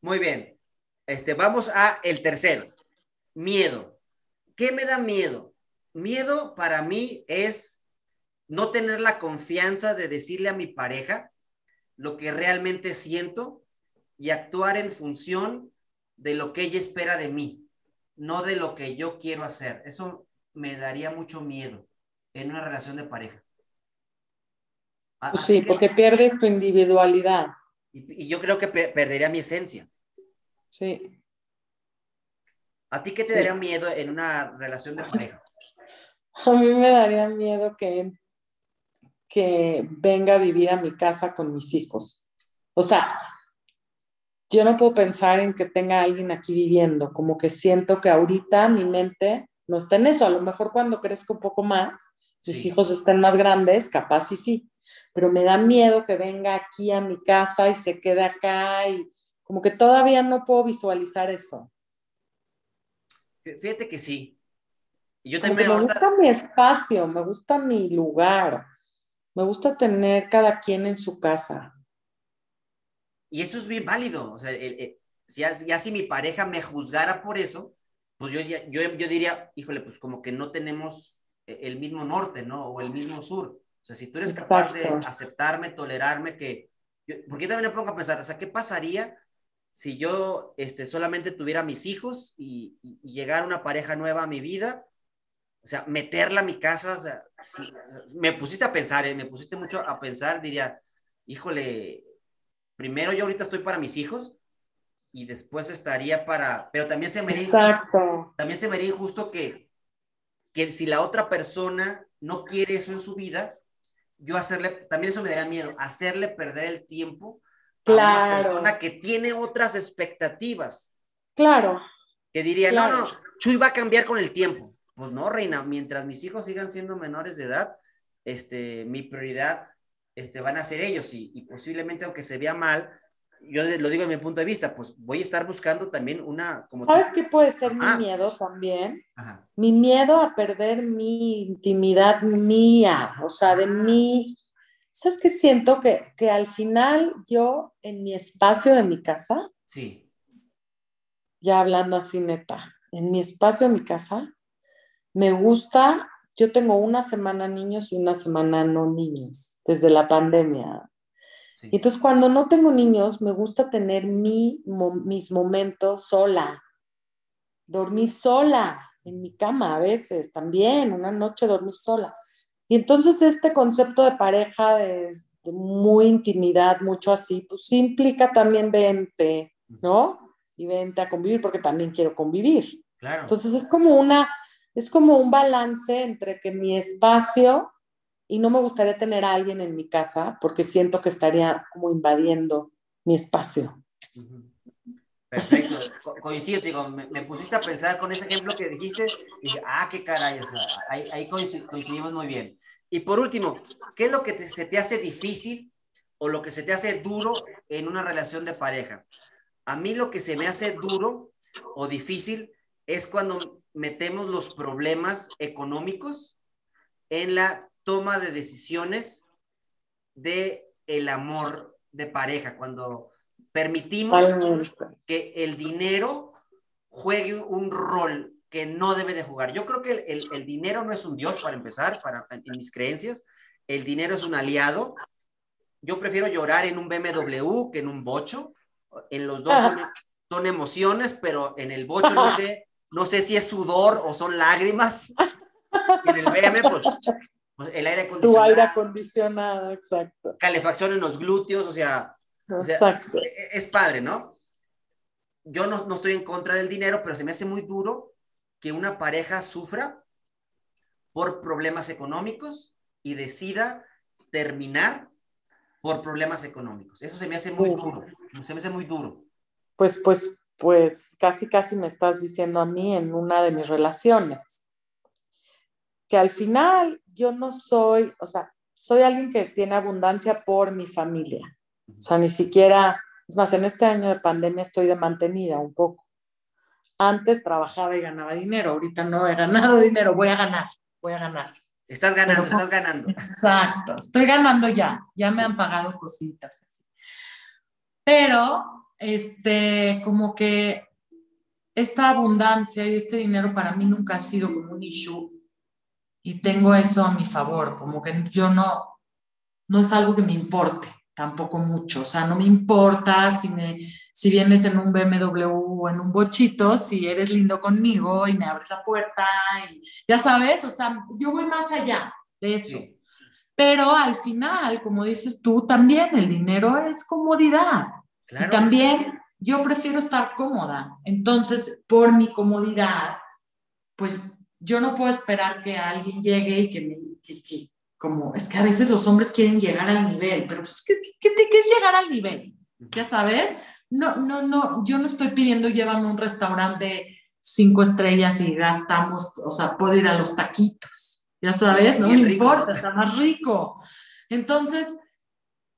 [SPEAKER 1] Muy bien. Este, vamos a el tercero. Miedo. ¿Qué me da miedo? Miedo para mí es no tener la confianza de decirle a mi pareja lo que realmente siento y actuar en función de lo que ella espera de mí, no de lo que yo quiero hacer. Eso me daría mucho miedo en una relación de pareja.
[SPEAKER 2] Pues sí, porque pierdes tu individualidad.
[SPEAKER 1] Y, yo creo que perdería mi esencia.
[SPEAKER 2] Sí.
[SPEAKER 1] ¿A ti qué te daría miedo en una relación de pareja?
[SPEAKER 2] A mí me daría miedo que que venga a vivir a mi casa con mis hijos. O sea, yo no puedo pensar en que tenga alguien aquí viviendo, como que siento que ahorita mi mente no está en eso. A lo mejor cuando crezca un poco más, mis hijos estén más grandes, capaz y sí, pero me da miedo que venga aquí a mi casa y se quede acá y como que todavía no puedo visualizar eso.
[SPEAKER 1] Fíjate que sí.
[SPEAKER 2] Y yo también. Me gusta mi espacio, me gusta mi lugar, me gusta tener cada quien en su casa.
[SPEAKER 1] Y eso es bien válido. O sea, si ya si mi pareja me juzgara por eso, pues yo, yo, yo diría, híjole, pues como que no tenemos e, el mismo norte, ¿no? O el mismo sur. O sea, si tú eres capaz de aceptarme, tolerarme, que... porque yo también me pongo a pensar, o sea, ¿qué pasaría si yo este, solamente tuviera mis hijos y, y, llegara una pareja nueva a mi vida? O sea, meterla a mi casa, o sea, me pusiste a pensar, ¿eh? me pusiste mucho a pensar, diría, híjole, primero yo ahorita estoy para mis hijos, y después estaría para, pero también se me Exacto. también se me haría injusto que, que si la otra persona no quiere eso en su vida, yo hacerle, también eso me daría miedo, hacerle perder el tiempo claro. a una persona que tiene otras expectativas.
[SPEAKER 2] Claro.
[SPEAKER 1] Que diría, no, no, Chuy va a cambiar con el tiempo. Pues no, reina, mientras mis hijos sigan siendo menores de edad, este, mi prioridad este, van a ser ellos y, y posiblemente aunque se vea mal, yo lo digo desde mi punto de vista, pues voy a estar buscando también una... Como
[SPEAKER 2] ¿Sabes qué puede ser mi miedo también? Mi miedo a perder mi intimidad mía, o sea, de mí. ¿Sabes qué siento? Que, que al final yo en mi espacio de mi casa,
[SPEAKER 1] sí.
[SPEAKER 2] ya hablando así neta, en mi espacio de mi casa, me gusta, yo tengo una semana niños y una semana no niños, desde la pandemia. Y entonces cuando no tengo niños, me gusta tener mi, mis momentos sola, dormir sola en mi cama a veces también, una noche dormir sola. Y entonces este concepto de pareja, de, muy intimidad, mucho así, pues implica también vente, ¿no? Y vente a convivir porque también quiero convivir.
[SPEAKER 1] Claro.
[SPEAKER 2] Entonces es como una, es como un balance entre que mi espacio y no me gustaría tener a alguien en mi casa porque siento que estaría como invadiendo mi espacio.
[SPEAKER 1] Perfecto, coincido, digo, me, pusiste a pensar con ese ejemplo que dijiste, y dije, ah, qué caray, o sea, ahí, coincidimos muy bien. Y por último, ¿qué es lo que se te hace difícil o lo que se te hace duro en una relación de pareja? A mí lo que se me hace duro o difícil es cuando metemos los problemas económicos en la toma de decisiones de el amor de pareja, cuando permitimos que el dinero juegue un rol que no debe de jugar. Yo creo que el, dinero no es un dios para empezar, para, en mis creencias. El dinero es un aliado. Yo prefiero llorar en un BMW que en un bocho. En los dos son, emociones, pero en el bocho no sé, no sé si es sudor o son lágrimas. en el BMW, pues pues, el aire acondicionado.
[SPEAKER 2] Tu aire acondicionado, exacto.
[SPEAKER 1] Calefacción en los glúteos, o sea, exacto. E, e, es padre, ¿no? Yo no, no estoy en contra del dinero, pero se me hace muy duro que una pareja sufra por problemas económicos y decida terminar por problemas económicos. Eso se me hace muy duro, se me hace muy duro.
[SPEAKER 2] Pues, pues, pues casi, casi me estás diciendo a mí en una de mis relaciones que al final yo no soy, o sea, soy alguien que tiene abundancia por mi familia. O sea, ni siquiera, es más, en este año de pandemia estoy de mantenida un poco. Antes trabajaba y ganaba dinero, ahorita no he ganado dinero, voy a ganar, voy a ganar.
[SPEAKER 1] Estás ganando, estás ganando.
[SPEAKER 2] Exacto, estoy ganando ya, ya me han pagado cositas así. Pero, este, como que esta abundancia y este dinero para mí nunca ha sido como un issue y tengo eso a mi favor, como que yo no, no es algo que me importe tampoco mucho, o sea, no me importa si, me, si vienes en un BMW o en un bochito, si eres lindo conmigo y me abres la puerta y ya sabes, o sea, yo voy más allá de eso. Pero al final, como dices tú, también el dinero es comodidad. Y también yo prefiero estar cómoda. Entonces, por mi comodidad, pues yo no puedo esperar que alguien llegue y que me, que, como, es que a veces los hombres quieren llegar al nivel, pero pues, ¿qué, qué, qué es llegar al nivel? Ya sabes, no, no, no, yo no estoy pidiendo llévame a un restaurante cinco estrellas y gastamos, o sea, puedo ir a los taquitos, ya sabes, no me importa, está más rico. Entonces,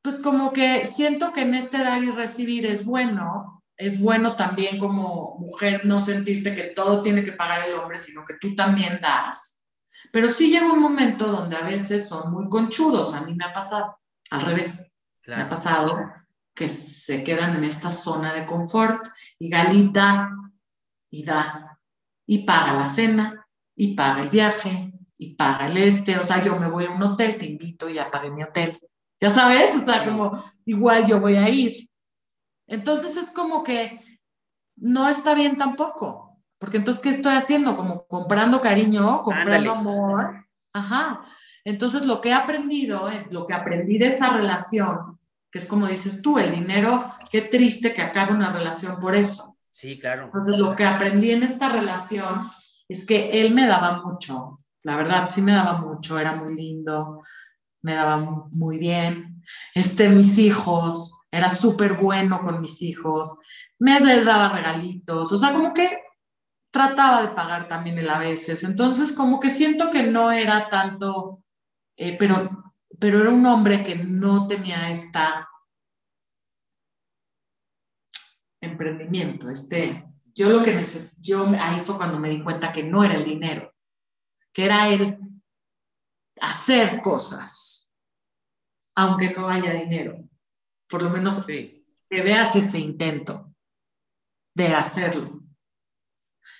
[SPEAKER 2] pues como que siento que en este dar y recibir es bueno, es bueno también como mujer no sentirte que todo tiene que pagar el hombre, sino que tú también das. Pero sí llega un momento donde a veces son muy conchudos, a mí me ha pasado, al revés, me ha pasado que se quedan en esta zona de confort y Galita y da y paga la cena y paga el viaje y paga el este, o sea, yo me voy a un hotel, te invito y ya pagué mi hotel. Ya sabes, o sea, como igual yo voy a ir. Entonces es como que no está bien tampoco, porque entonces, ¿qué estoy haciendo? Como comprando cariño, comprando amor. Ajá. Entonces, lo que he aprendido, eh, lo que aprendí de esa relación, que es como dices tú, el dinero, qué triste que acabe una relación por eso.
[SPEAKER 1] Sí, claro.
[SPEAKER 2] Entonces, lo que aprendí en esta relación es que él me daba mucho, la verdad, sí me daba mucho, era muy lindo, me daba muy bien. Este, mis hijos, era súper bueno con mis hijos, me daba regalitos, o sea, como que trataba de pagar también él a veces. Entonces, como que siento que no era tanto, eh, pero, pero era un hombre que no tenía esta emprendimiento, este, yo lo que necesito, yo ahí fue cuando me di cuenta que no era el dinero, que era el hacer cosas, aunque no haya dinero por lo menos que veas ese intento de hacerlo.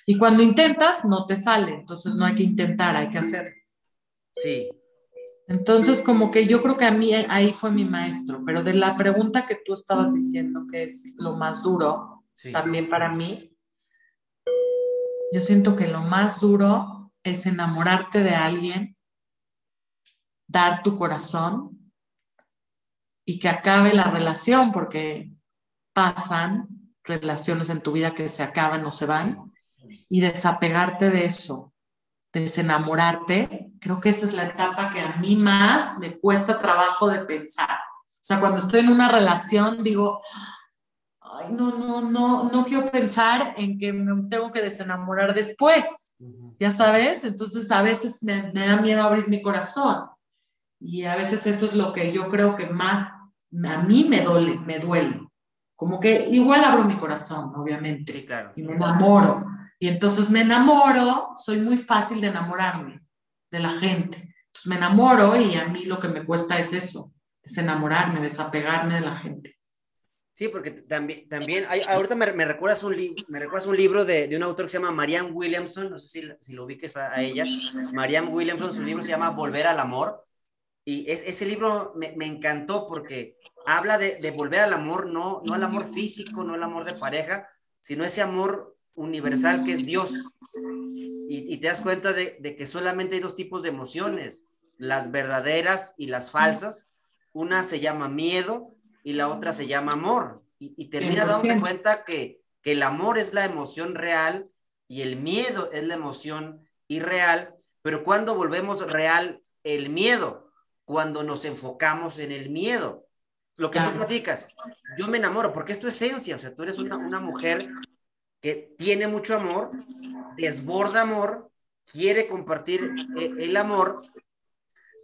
[SPEAKER 2] Y cuando intentas, no te sale, entonces no hay que intentar, hay que hacerlo.
[SPEAKER 1] Sí.
[SPEAKER 2] Entonces, como que yo creo que a mí ahí fue mi maestro, pero de la pregunta que tú estabas diciendo, que es lo más duro, también para mí, yo siento que lo más duro es enamorarte de alguien, dar tu corazón y que acabe la relación, porque pasan relaciones en tu vida que se acaban o se van, y desapegarte de eso, desenamorarte, creo que esa es la etapa que a mí más me cuesta trabajo de pensar. O sea, cuando estoy en una relación, digo, ay, no, no, no, no quiero pensar en que me tengo que desenamorar después, ya sabes, entonces a veces me, me da miedo abrir mi corazón. Y a veces eso es lo que yo creo que más a mí me duele, me duele. Como que igual abro mi corazón, obviamente.
[SPEAKER 1] claro.
[SPEAKER 2] Y me enamoro. Y entonces me enamoro, soy muy fácil de enamorarme de la gente. Entonces me enamoro y a mí lo que me cuesta es eso, es enamorarme, desapegarme de la gente.
[SPEAKER 1] Sí, porque también, también hay, ahorita me, me, recuerdas un me recuerdas un libro de, de, un autor que se llama Marianne Williamson, no sé si, si lo ubiques a, a, ella. Marianne Williamson, su libro se llama Volver al Amor. Y es, ese libro me, me, encantó porque habla de, de, volver al amor, no, no al amor físico, no al amor de pareja, sino ese amor universal que es Dios. Y, y te das cuenta de, de, que solamente hay dos tipos de emociones, las verdaderas y las falsas. Una se llama miedo y la otra se llama amor. Y, y terminas dándote cuenta que, que el amor es la emoción real y el miedo es la emoción irreal, pero cuando volvemos real el miedo, cuando nos enfocamos en el miedo. Lo que tú platicas, yo me enamoro, porque es tu esencia, o sea, tú eres una, una mujer que tiene mucho amor, desborda amor, quiere compartir el, el amor,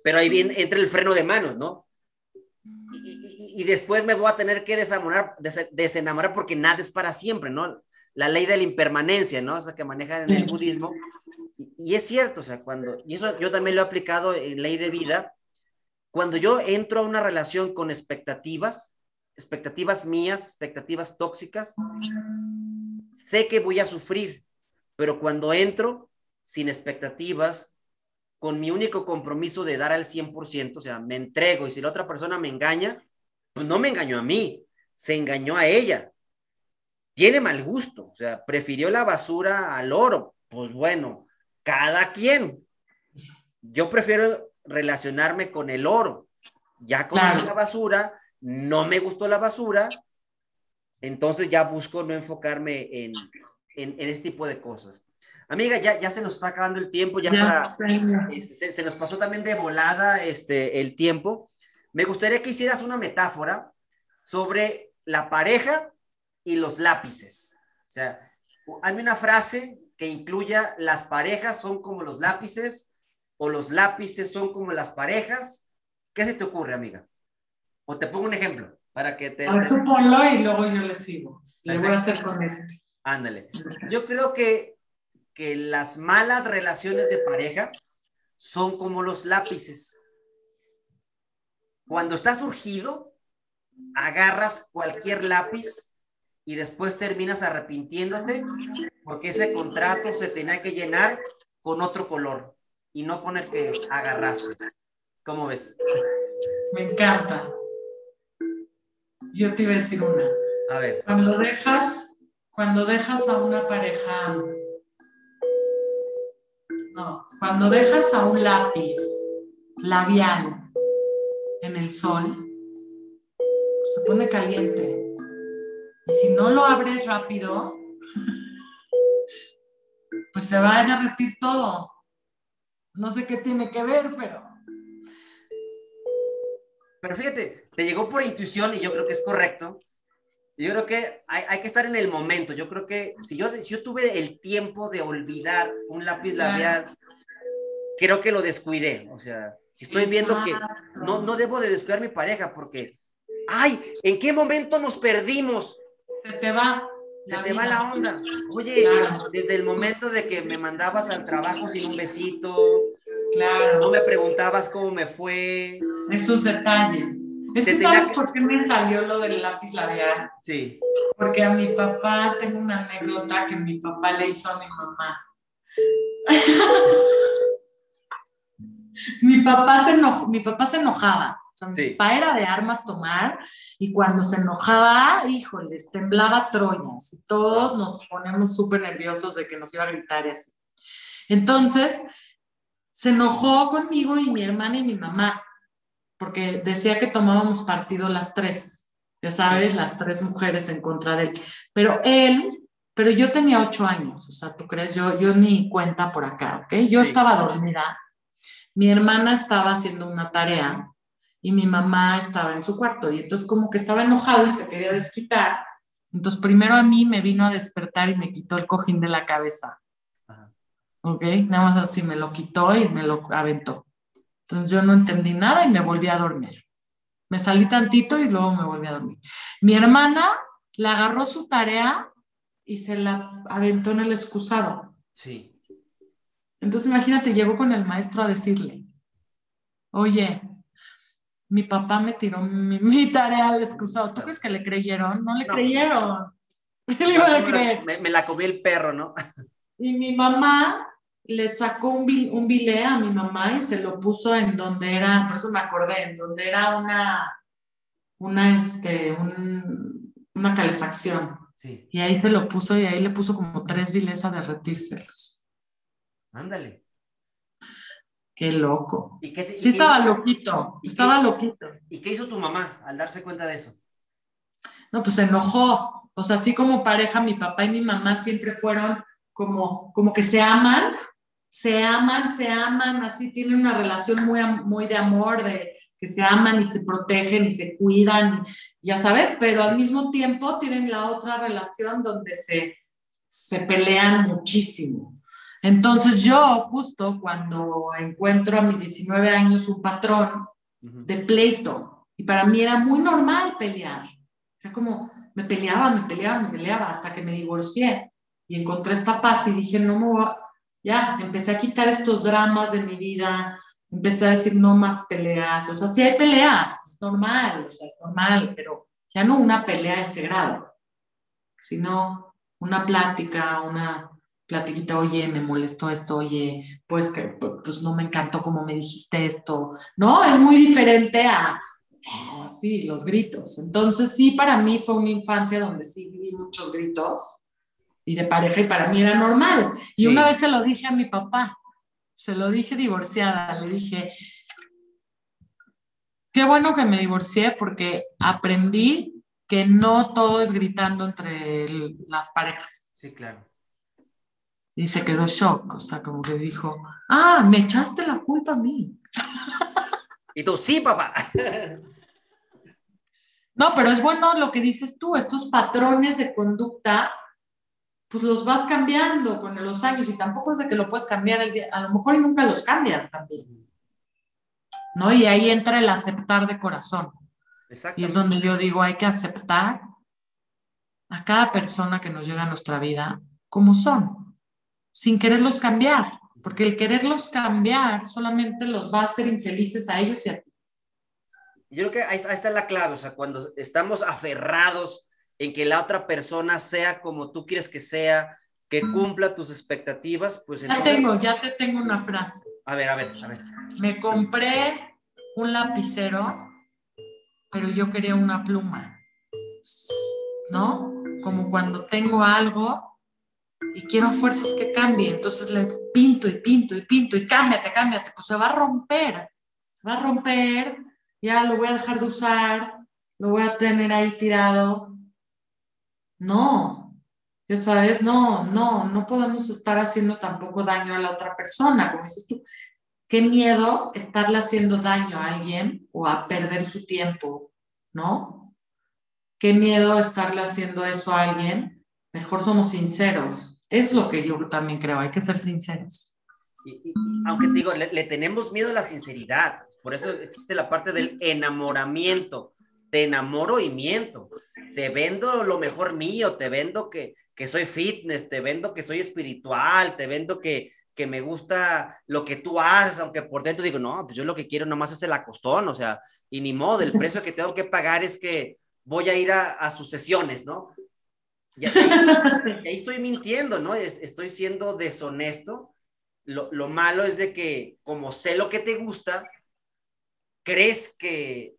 [SPEAKER 1] pero ahí viene, entra el freno de manos, ¿no? Y, y, y, después me voy a tener que desamorar, des, desenamorar porque nada es para siempre, ¿no? La ley de la impermanencia, ¿no? O sea, que manejan en el budismo. Y, y, es cierto, o sea, cuando, y eso yo también lo he aplicado en ley de vida, cuando yo entro a una relación con expectativas, expectativas mías, expectativas tóxicas, sé que voy a sufrir, pero cuando entro sin expectativas, con mi único compromiso de dar al 100%, o sea, me entrego y si la otra persona me engaña, pues no me engañó a mí, se engañó a ella. Tiene mal gusto, o sea, prefirió la basura al oro. Pues bueno, cada quien. Yo prefiero relacionarme con el oro. Ya conocí claro. la basura, no me gustó la basura, entonces ya busco no enfocarme en, en, en este tipo de cosas. Amiga, ya, ya se nos está acabando el tiempo, ya, ya para, este, se, se, nos pasó también de volada este, el tiempo. Me gustaría que hicieras una metáfora sobre la pareja y los lápices. O sea, hay una frase que incluya las parejas son como los lápices o los lápices son como las parejas. ¿Qué se te ocurre, amiga? O te pongo un ejemplo. para que te...
[SPEAKER 2] A ver, tú ponlo y luego yo le sigo. Le voy a hacer con este.
[SPEAKER 1] Ándale. Yo creo que, que las malas relaciones de pareja son como los lápices. Cuando estás surgido, agarras cualquier lápiz y después terminas arrepintiéndote porque ese contrato se tenía que llenar con otro color y no con el que agarraste. ¿Cómo ves?
[SPEAKER 2] Me encanta. Yo te iba a decir una.
[SPEAKER 1] A ver.
[SPEAKER 2] Cuando dejas, cuando dejas a una pareja, no, cuando dejas a un lápiz labial en el sol, se pone caliente. Y si no lo abres rápido, pues se va a derretir todo. No sé qué tiene que ver, pero...
[SPEAKER 1] Pero fíjate, te llegó por intuición y yo creo que es correcto. Yo creo que hay, hay, que estar en el momento. Yo creo que si yo, si yo tuve el tiempo de olvidar un lápiz labial, creo que lo descuidé. O sea, si estoy viendo que no, no debo de descuidar mi pareja porque, ay, ¿en qué momento nos perdimos?
[SPEAKER 2] Se te va.
[SPEAKER 1] Se te va la onda. Oye, claro. desde el momento de que me mandabas al trabajo sin un besito,
[SPEAKER 2] claro.
[SPEAKER 1] no me preguntabas cómo me fue.
[SPEAKER 2] Esos detalles. Es que ¿sabes que... por qué me salió lo del lápiz labial?
[SPEAKER 1] Sí.
[SPEAKER 2] Porque a mi papá, tengo una anécdota que mi papá le hizo a mi mamá. mi, papá se enojó, mi papá se enojaba. O sea, mi sí. papá era de armas tomar y cuando se enojaba, híjoles, temblaba Troyas y todos nos ponemos súper nerviosos de que nos iba a gritar y así. Entonces, se enojó conmigo y mi hermana y mi mamá, porque decía que tomábamos partido las tres, ya sabes, las tres mujeres en contra de él. Pero él, pero yo tenía ocho años, o sea, ¿tú crees? Yo, yo ni cuenta por acá, ¿ok? Yo estaba dormida, mi hermana estaba haciendo una tarea y mi mamá estaba en su cuarto y entonces como que estaba enojado y se quería desquitar. Entonces primero a mí me vino a despertar y me quitó el cojín de la cabeza. ¿Ok? Nada más así me lo quitó y me lo aventó. Entonces yo no entendí nada y me volví a dormir. Me salí tantito y luego me volví a dormir. Mi hermana la agarró su tarea y se la aventó en el excusado.
[SPEAKER 1] Sí.
[SPEAKER 2] Entonces imagínate, llegó con el maestro a decirle, oye, mi papá me tiró mi, mi tarea al excusado. ¿Tú crees que le creyeron? No le no. creyeron. ¿Qué le?
[SPEAKER 1] Me, me, la comí el perro, ¿no?
[SPEAKER 2] Y mi mamá le sacó un, un bilé a mi mamá y se lo puso en donde era, por eso me acordé, en donde era una, una, este, un, una calefacción.
[SPEAKER 1] Sí.
[SPEAKER 2] Y ahí se lo puso y ahí le puso como tres bilés a derretírselos.
[SPEAKER 1] Ándale.
[SPEAKER 2] Qué loco.
[SPEAKER 1] ¿Y qué te,
[SPEAKER 2] sí,
[SPEAKER 1] y
[SPEAKER 2] estaba
[SPEAKER 1] qué,
[SPEAKER 2] loquito. Estaba
[SPEAKER 1] qué,
[SPEAKER 2] loquito.
[SPEAKER 1] ¿Y qué hizo tu mamá al darse cuenta de eso?
[SPEAKER 2] No, pues se enojó. O sea, así como pareja, mi papá y mi mamá siempre fueron como, como que se aman, se aman, se aman, así tienen una relación muy, muy de amor, de que se aman y se protegen y se cuidan, ya sabes, pero al mismo tiempo tienen la otra relación donde se, se pelean muchísimo. Entonces yo justo cuando encuentro a mis 19 años un patrón uh -huh. de pleito, y para mí era muy normal pelear, era como me peleaba, me peleaba, me peleaba, hasta que me divorcié y encontré esta paz y dije, no me voy a... ya, empecé a quitar estos dramas de mi vida, empecé a decir no más peleas, o sea, sí hay peleas, es normal, o sea, es normal, pero ya no una pelea de ese grado, sino una plática, una platiquita, oye, me molestó esto, oye, pues que pues no me encantó como me dijiste esto, ¿no? Es muy diferente a oh, sí, los gritos. Entonces, sí, para mí fue una infancia donde sí viví muchos gritos y de pareja y para mí era normal. Y sí. una vez se lo dije a mi papá, se lo dije divorciada, le dije, qué bueno que me divorcié porque aprendí que no todo es gritando entre el, las parejas.
[SPEAKER 1] Sí, claro.
[SPEAKER 2] Y se quedó shock, o sea, como que dijo, ah, me echaste la culpa a mí.
[SPEAKER 1] Y tú, sí, papá.
[SPEAKER 2] No, pero es bueno lo que dices tú, estos patrones de conducta, pues los vas cambiando con los años y tampoco es de que lo puedes cambiar, a lo mejor y nunca los cambias también. ¿No? Y ahí entra el aceptar de corazón. Y es donde yo digo, hay que aceptar a cada persona que nos llega a nuestra vida como son, sin quererlos cambiar, porque el quererlos cambiar solamente los va a hacer infelices a ellos y a ti.
[SPEAKER 1] Yo creo que ahí, está la clave, o sea, cuando estamos aferrados en que la otra persona sea como tú quieres que sea, que cumpla tus expectativas, pues
[SPEAKER 2] Ya tengo, ya te tengo una frase.
[SPEAKER 1] A ver, a ver, a ver.
[SPEAKER 2] Me compré un lapicero, pero yo quería una pluma, ¿no? Como cuando tengo algo y quiero fuerzas que cambie, entonces le pinto y pinto y pinto y cámbiate, cámbiate, pues se va a romper, se va a romper, ya lo voy a dejar de usar, lo voy a tener ahí tirado. No, ya sabes, no, no, no podemos estar haciendo tampoco daño a la otra persona, como dices tú. Qué miedo estarle haciendo daño a alguien o a perder su tiempo, ¿no? Qué miedo estarle haciendo eso a alguien. Mejor somos sinceros. Es lo que yo también creo, hay que ser sinceros.
[SPEAKER 1] Y, aunque digo, le, le, tenemos miedo a la sinceridad, por eso existe la parte del enamoramiento. Te enamoro y miento. Te vendo lo mejor mío, te vendo que, que soy fitness, te vendo que soy espiritual, te vendo que, que me gusta lo que tú haces, aunque por dentro digo, no, pues yo lo que quiero nomás es el acostón, o sea, y ni modo, el precio que tengo que pagar es que voy a ir a, sus sesiones, ¿no? Y ahí, estoy mintiendo, ¿no? Estoy siendo deshonesto. Lo, lo, malo es de que como sé lo que te gusta, crees que,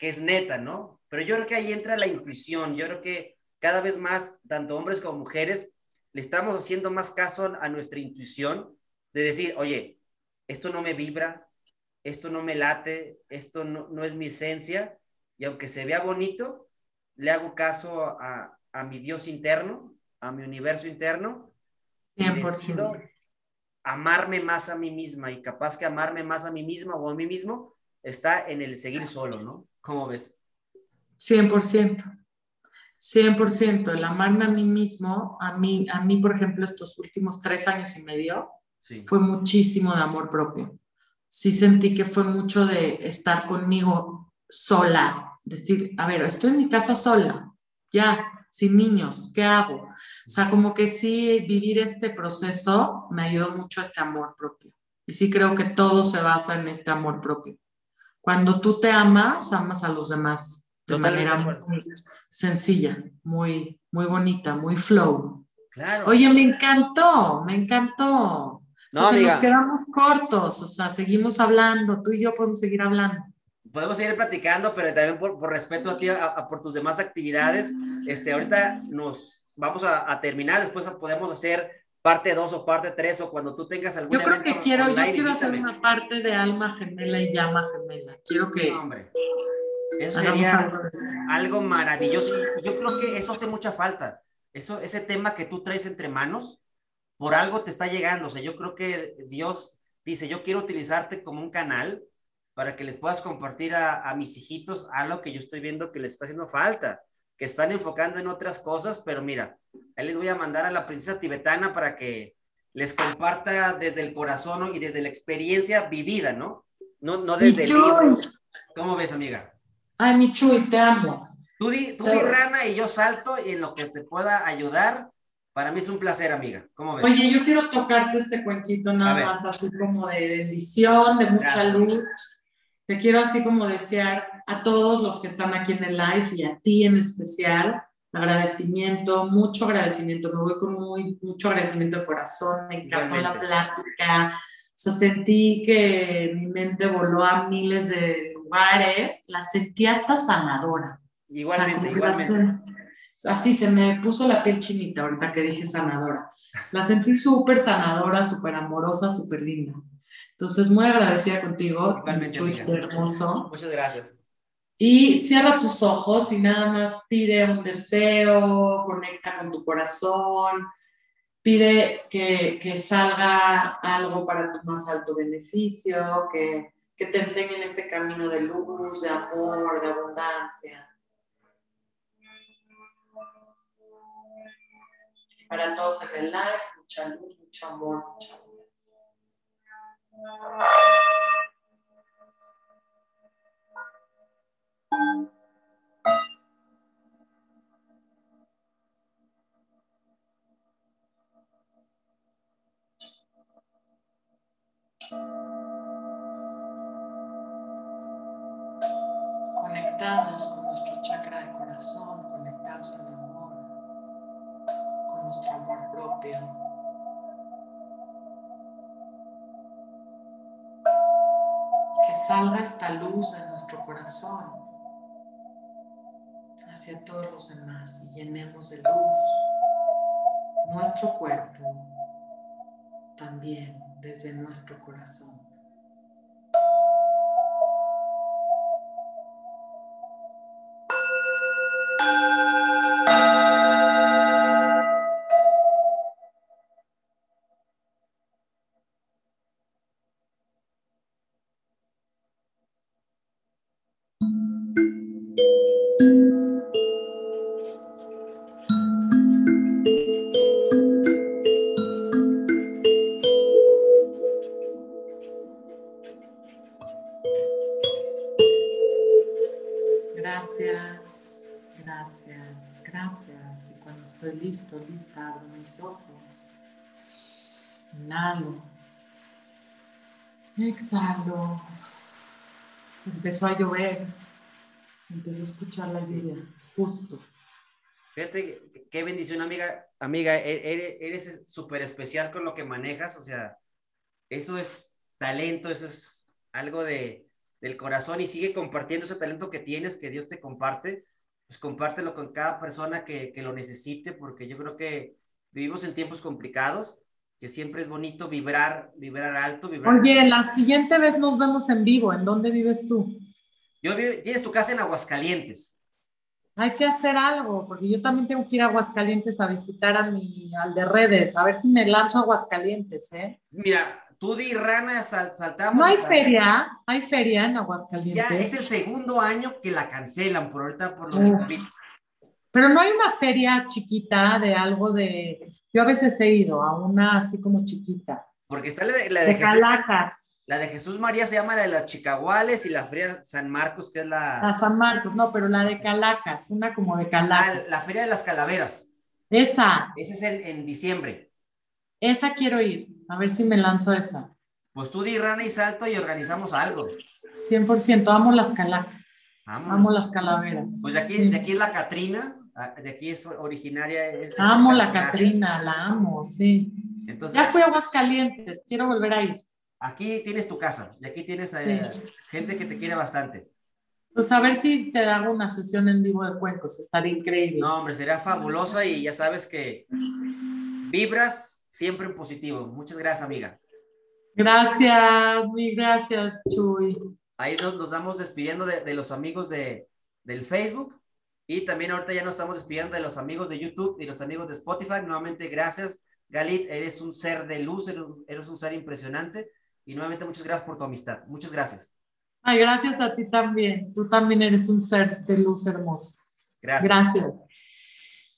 [SPEAKER 1] que es neta, ¿no? Pero yo creo que ahí entra la intuición, yo creo que cada vez más, tanto hombres como mujeres, le estamos haciendo más caso a nuestra intuición de decir, oye, esto no me vibra, esto no me late, esto no, es mi esencia, y aunque se vea bonito, le hago caso a, mi Dios interno, a mi universo interno, y decido amarme más a mí misma, y capaz que amarme más a mí misma o a mí mismo está en el seguir solo, ¿no? ¿Cómo ves?
[SPEAKER 2] 100%. 100%, el amarme a mí mismo, a mí, a mí, por ejemplo, estos últimos tres años y medio, fue muchísimo de amor propio. Sí sentí que fue mucho de estar conmigo sola, decir, a ver, estoy en mi casa sola, ya, sin niños, ¿qué hago? O sea, como que sí, vivir este proceso me ayudó mucho a este amor propio. Y sí creo que todo se basa en este amor propio. Cuando tú te amas, amas a los demás de manera muy sencilla, muy, muy bonita, muy flow. Claro. Oye, me encantó, me encantó. No, nos quedamos cortos, o sea, seguimos hablando, tú y yo podemos seguir hablando.
[SPEAKER 1] Podemos seguir platicando, pero también por, por respeto a ti, a, por tus demás actividades, este, ahorita nos vamos a, a terminar, después podemos hacer parte 2 o parte 3 o cuando tú tengas algún
[SPEAKER 2] Yo creo que quiero, yo quiero hacer una parte de alma gemela y llama gemela. Quiero que... No, hombre.
[SPEAKER 1] Eso sería algo maravilloso. Yo creo que eso hace mucha falta. Eso, ese tema que tú traes entre manos, por algo te está llegando. O sea, yo creo que Dios dice, yo quiero utilizarte como un canal para que les puedas compartir a, a mis hijitos algo que yo estoy viendo que les está haciendo falta, que están enfocando en otras cosas, pero mira, ahí les voy a mandar a la princesa tibetana para que les comparta desde el corazón y desde la experiencia vivida, ¿no? No, no desde. ¿Cómo ves, amiga?
[SPEAKER 2] Ay, mi Chuy, te amo.
[SPEAKER 1] Tú di, tú di rana y yo salto y en lo que te pueda ayudar, para mí es un placer, amiga. ¿Cómo ves?
[SPEAKER 2] Oye, yo quiero tocarte este cuentito nada más, así como de bendición, de mucha luz. Te quiero así como desear a todos los que están aquí en el live y a ti en especial, agradecimiento, mucho agradecimiento. Me voy con muy, mucho agradecimiento de corazón. Me encantó la plática. O sea, sentí que mi mente voló a miles de la sentí hasta sanadora.
[SPEAKER 1] Igualmente, igualmente.
[SPEAKER 2] así se me puso la piel chinita ahorita que dije sanadora. La sentí súper sanadora, súper amorosa, súper linda. Entonces, muy agradecida contigo.
[SPEAKER 1] Igualmente,
[SPEAKER 2] hermoso.
[SPEAKER 1] Muchas gracias.
[SPEAKER 2] Y cierra tus ojos y nada más pide un deseo, conecta con tu corazón, pide que, que salga algo para tu más alto beneficio, que, que te enseñen este camino de luz, de amor, de abundancia. Para todos en el live, mucha luz, mucho amor, mucha abundancia. Conectados con nuestro chakra de corazón, conectados al amor, con nuestro amor propio. que salga esta luz de nuestro corazón hacia todos los demás y llenemos de luz nuestro cuerpo también desde nuestro corazón. Exhalo. Empezó a llover. Se empezó a escuchar la lluvia, justo.
[SPEAKER 1] Fíjate, qué bendición, amiga. Amiga, e-, eres súper especial con lo que manejas. O sea, eso es talento, eso es algo de, del corazón y sigue compartiendo ese talento que tienes, que Dios te comparte, pues compártelo con cada persona que, que lo necesite, porque yo creo que vivimos en tiempos complicados, que siempre es bonito vibrar, vibrar alto. Vibrar
[SPEAKER 2] Oye, la siguiente vez nos vemos en vivo, ¿en dónde vives tú?
[SPEAKER 1] Yo vivo, tienes tu casa en Aguascalientes.
[SPEAKER 2] Hay que hacer algo, porque yo también tengo que ir a Aguascalientes a visitar a mi, al de redes, a ver si me lanzo a Aguascalientes, ¿eh?
[SPEAKER 1] Mira, tú di rana, saltamos.
[SPEAKER 2] No hay feria, hay feria en Aguascalientes.
[SPEAKER 1] Ya es el segundo año que la cancelan por ahorita por los.
[SPEAKER 2] Pero no hay una feria chiquita de algo de. Yo a veces he ido a una así como chiquita.
[SPEAKER 1] Porque está la de, la de,
[SPEAKER 2] de
[SPEAKER 1] Jesús,
[SPEAKER 2] Calacas.
[SPEAKER 1] la de Jesús María se llama la de las Chicaguales y la Feria San Marcos, que es la.
[SPEAKER 2] La San Marcos, no, pero la de Calacas, una como de
[SPEAKER 1] Ah,
[SPEAKER 2] Calacas.
[SPEAKER 1] la Feria de las Calaveras.
[SPEAKER 2] Esa,
[SPEAKER 1] Ese es en, en diciembre.
[SPEAKER 2] esa quiero ir. A ver si me lanzo esa.
[SPEAKER 1] Pues tú di rana y salto y organizamos algo.
[SPEAKER 2] 100%, amo las Calacas.
[SPEAKER 1] Vamos.
[SPEAKER 2] Amo las calaveras.
[SPEAKER 1] Pues de aquí,
[SPEAKER 2] Sí.
[SPEAKER 1] de aquí es la Catrina, ah, de aquí es originaria. es-
[SPEAKER 2] Amo la. Catrina, la amo, sí.
[SPEAKER 1] Entonces,
[SPEAKER 2] Ya fui a Aguascalientes, quiero volver a ir.
[SPEAKER 1] aquí tienes tu casa, y aquí tienes eh, gente que te quiere bastante.
[SPEAKER 2] Pues a ver si te hago una sesión en vivo de cuencos, estaría increíble.
[SPEAKER 1] No, hombre, sería fabulosa y ya sabes que vibras siempre en positivo. Muchas gracias, amiga.
[SPEAKER 2] Gracias, mil gracias, Chuy.
[SPEAKER 1] Ahí nos, nos vamos despidiendo de, de los amigos de, del Facebook y también ahorita ya nos estamos despidiendo de los amigos de YouTube y los amigos de Spotify. Nuevamente, gracias, Galit. Eres un ser de luz, eres un- ser impresionante y nuevamente muchas gracias por tu amistad. Muchas gracias.
[SPEAKER 2] Ay, gracias a ti también. Tú también eres un ser de luz hermoso.
[SPEAKER 1] Gracias.
[SPEAKER 2] Gracias.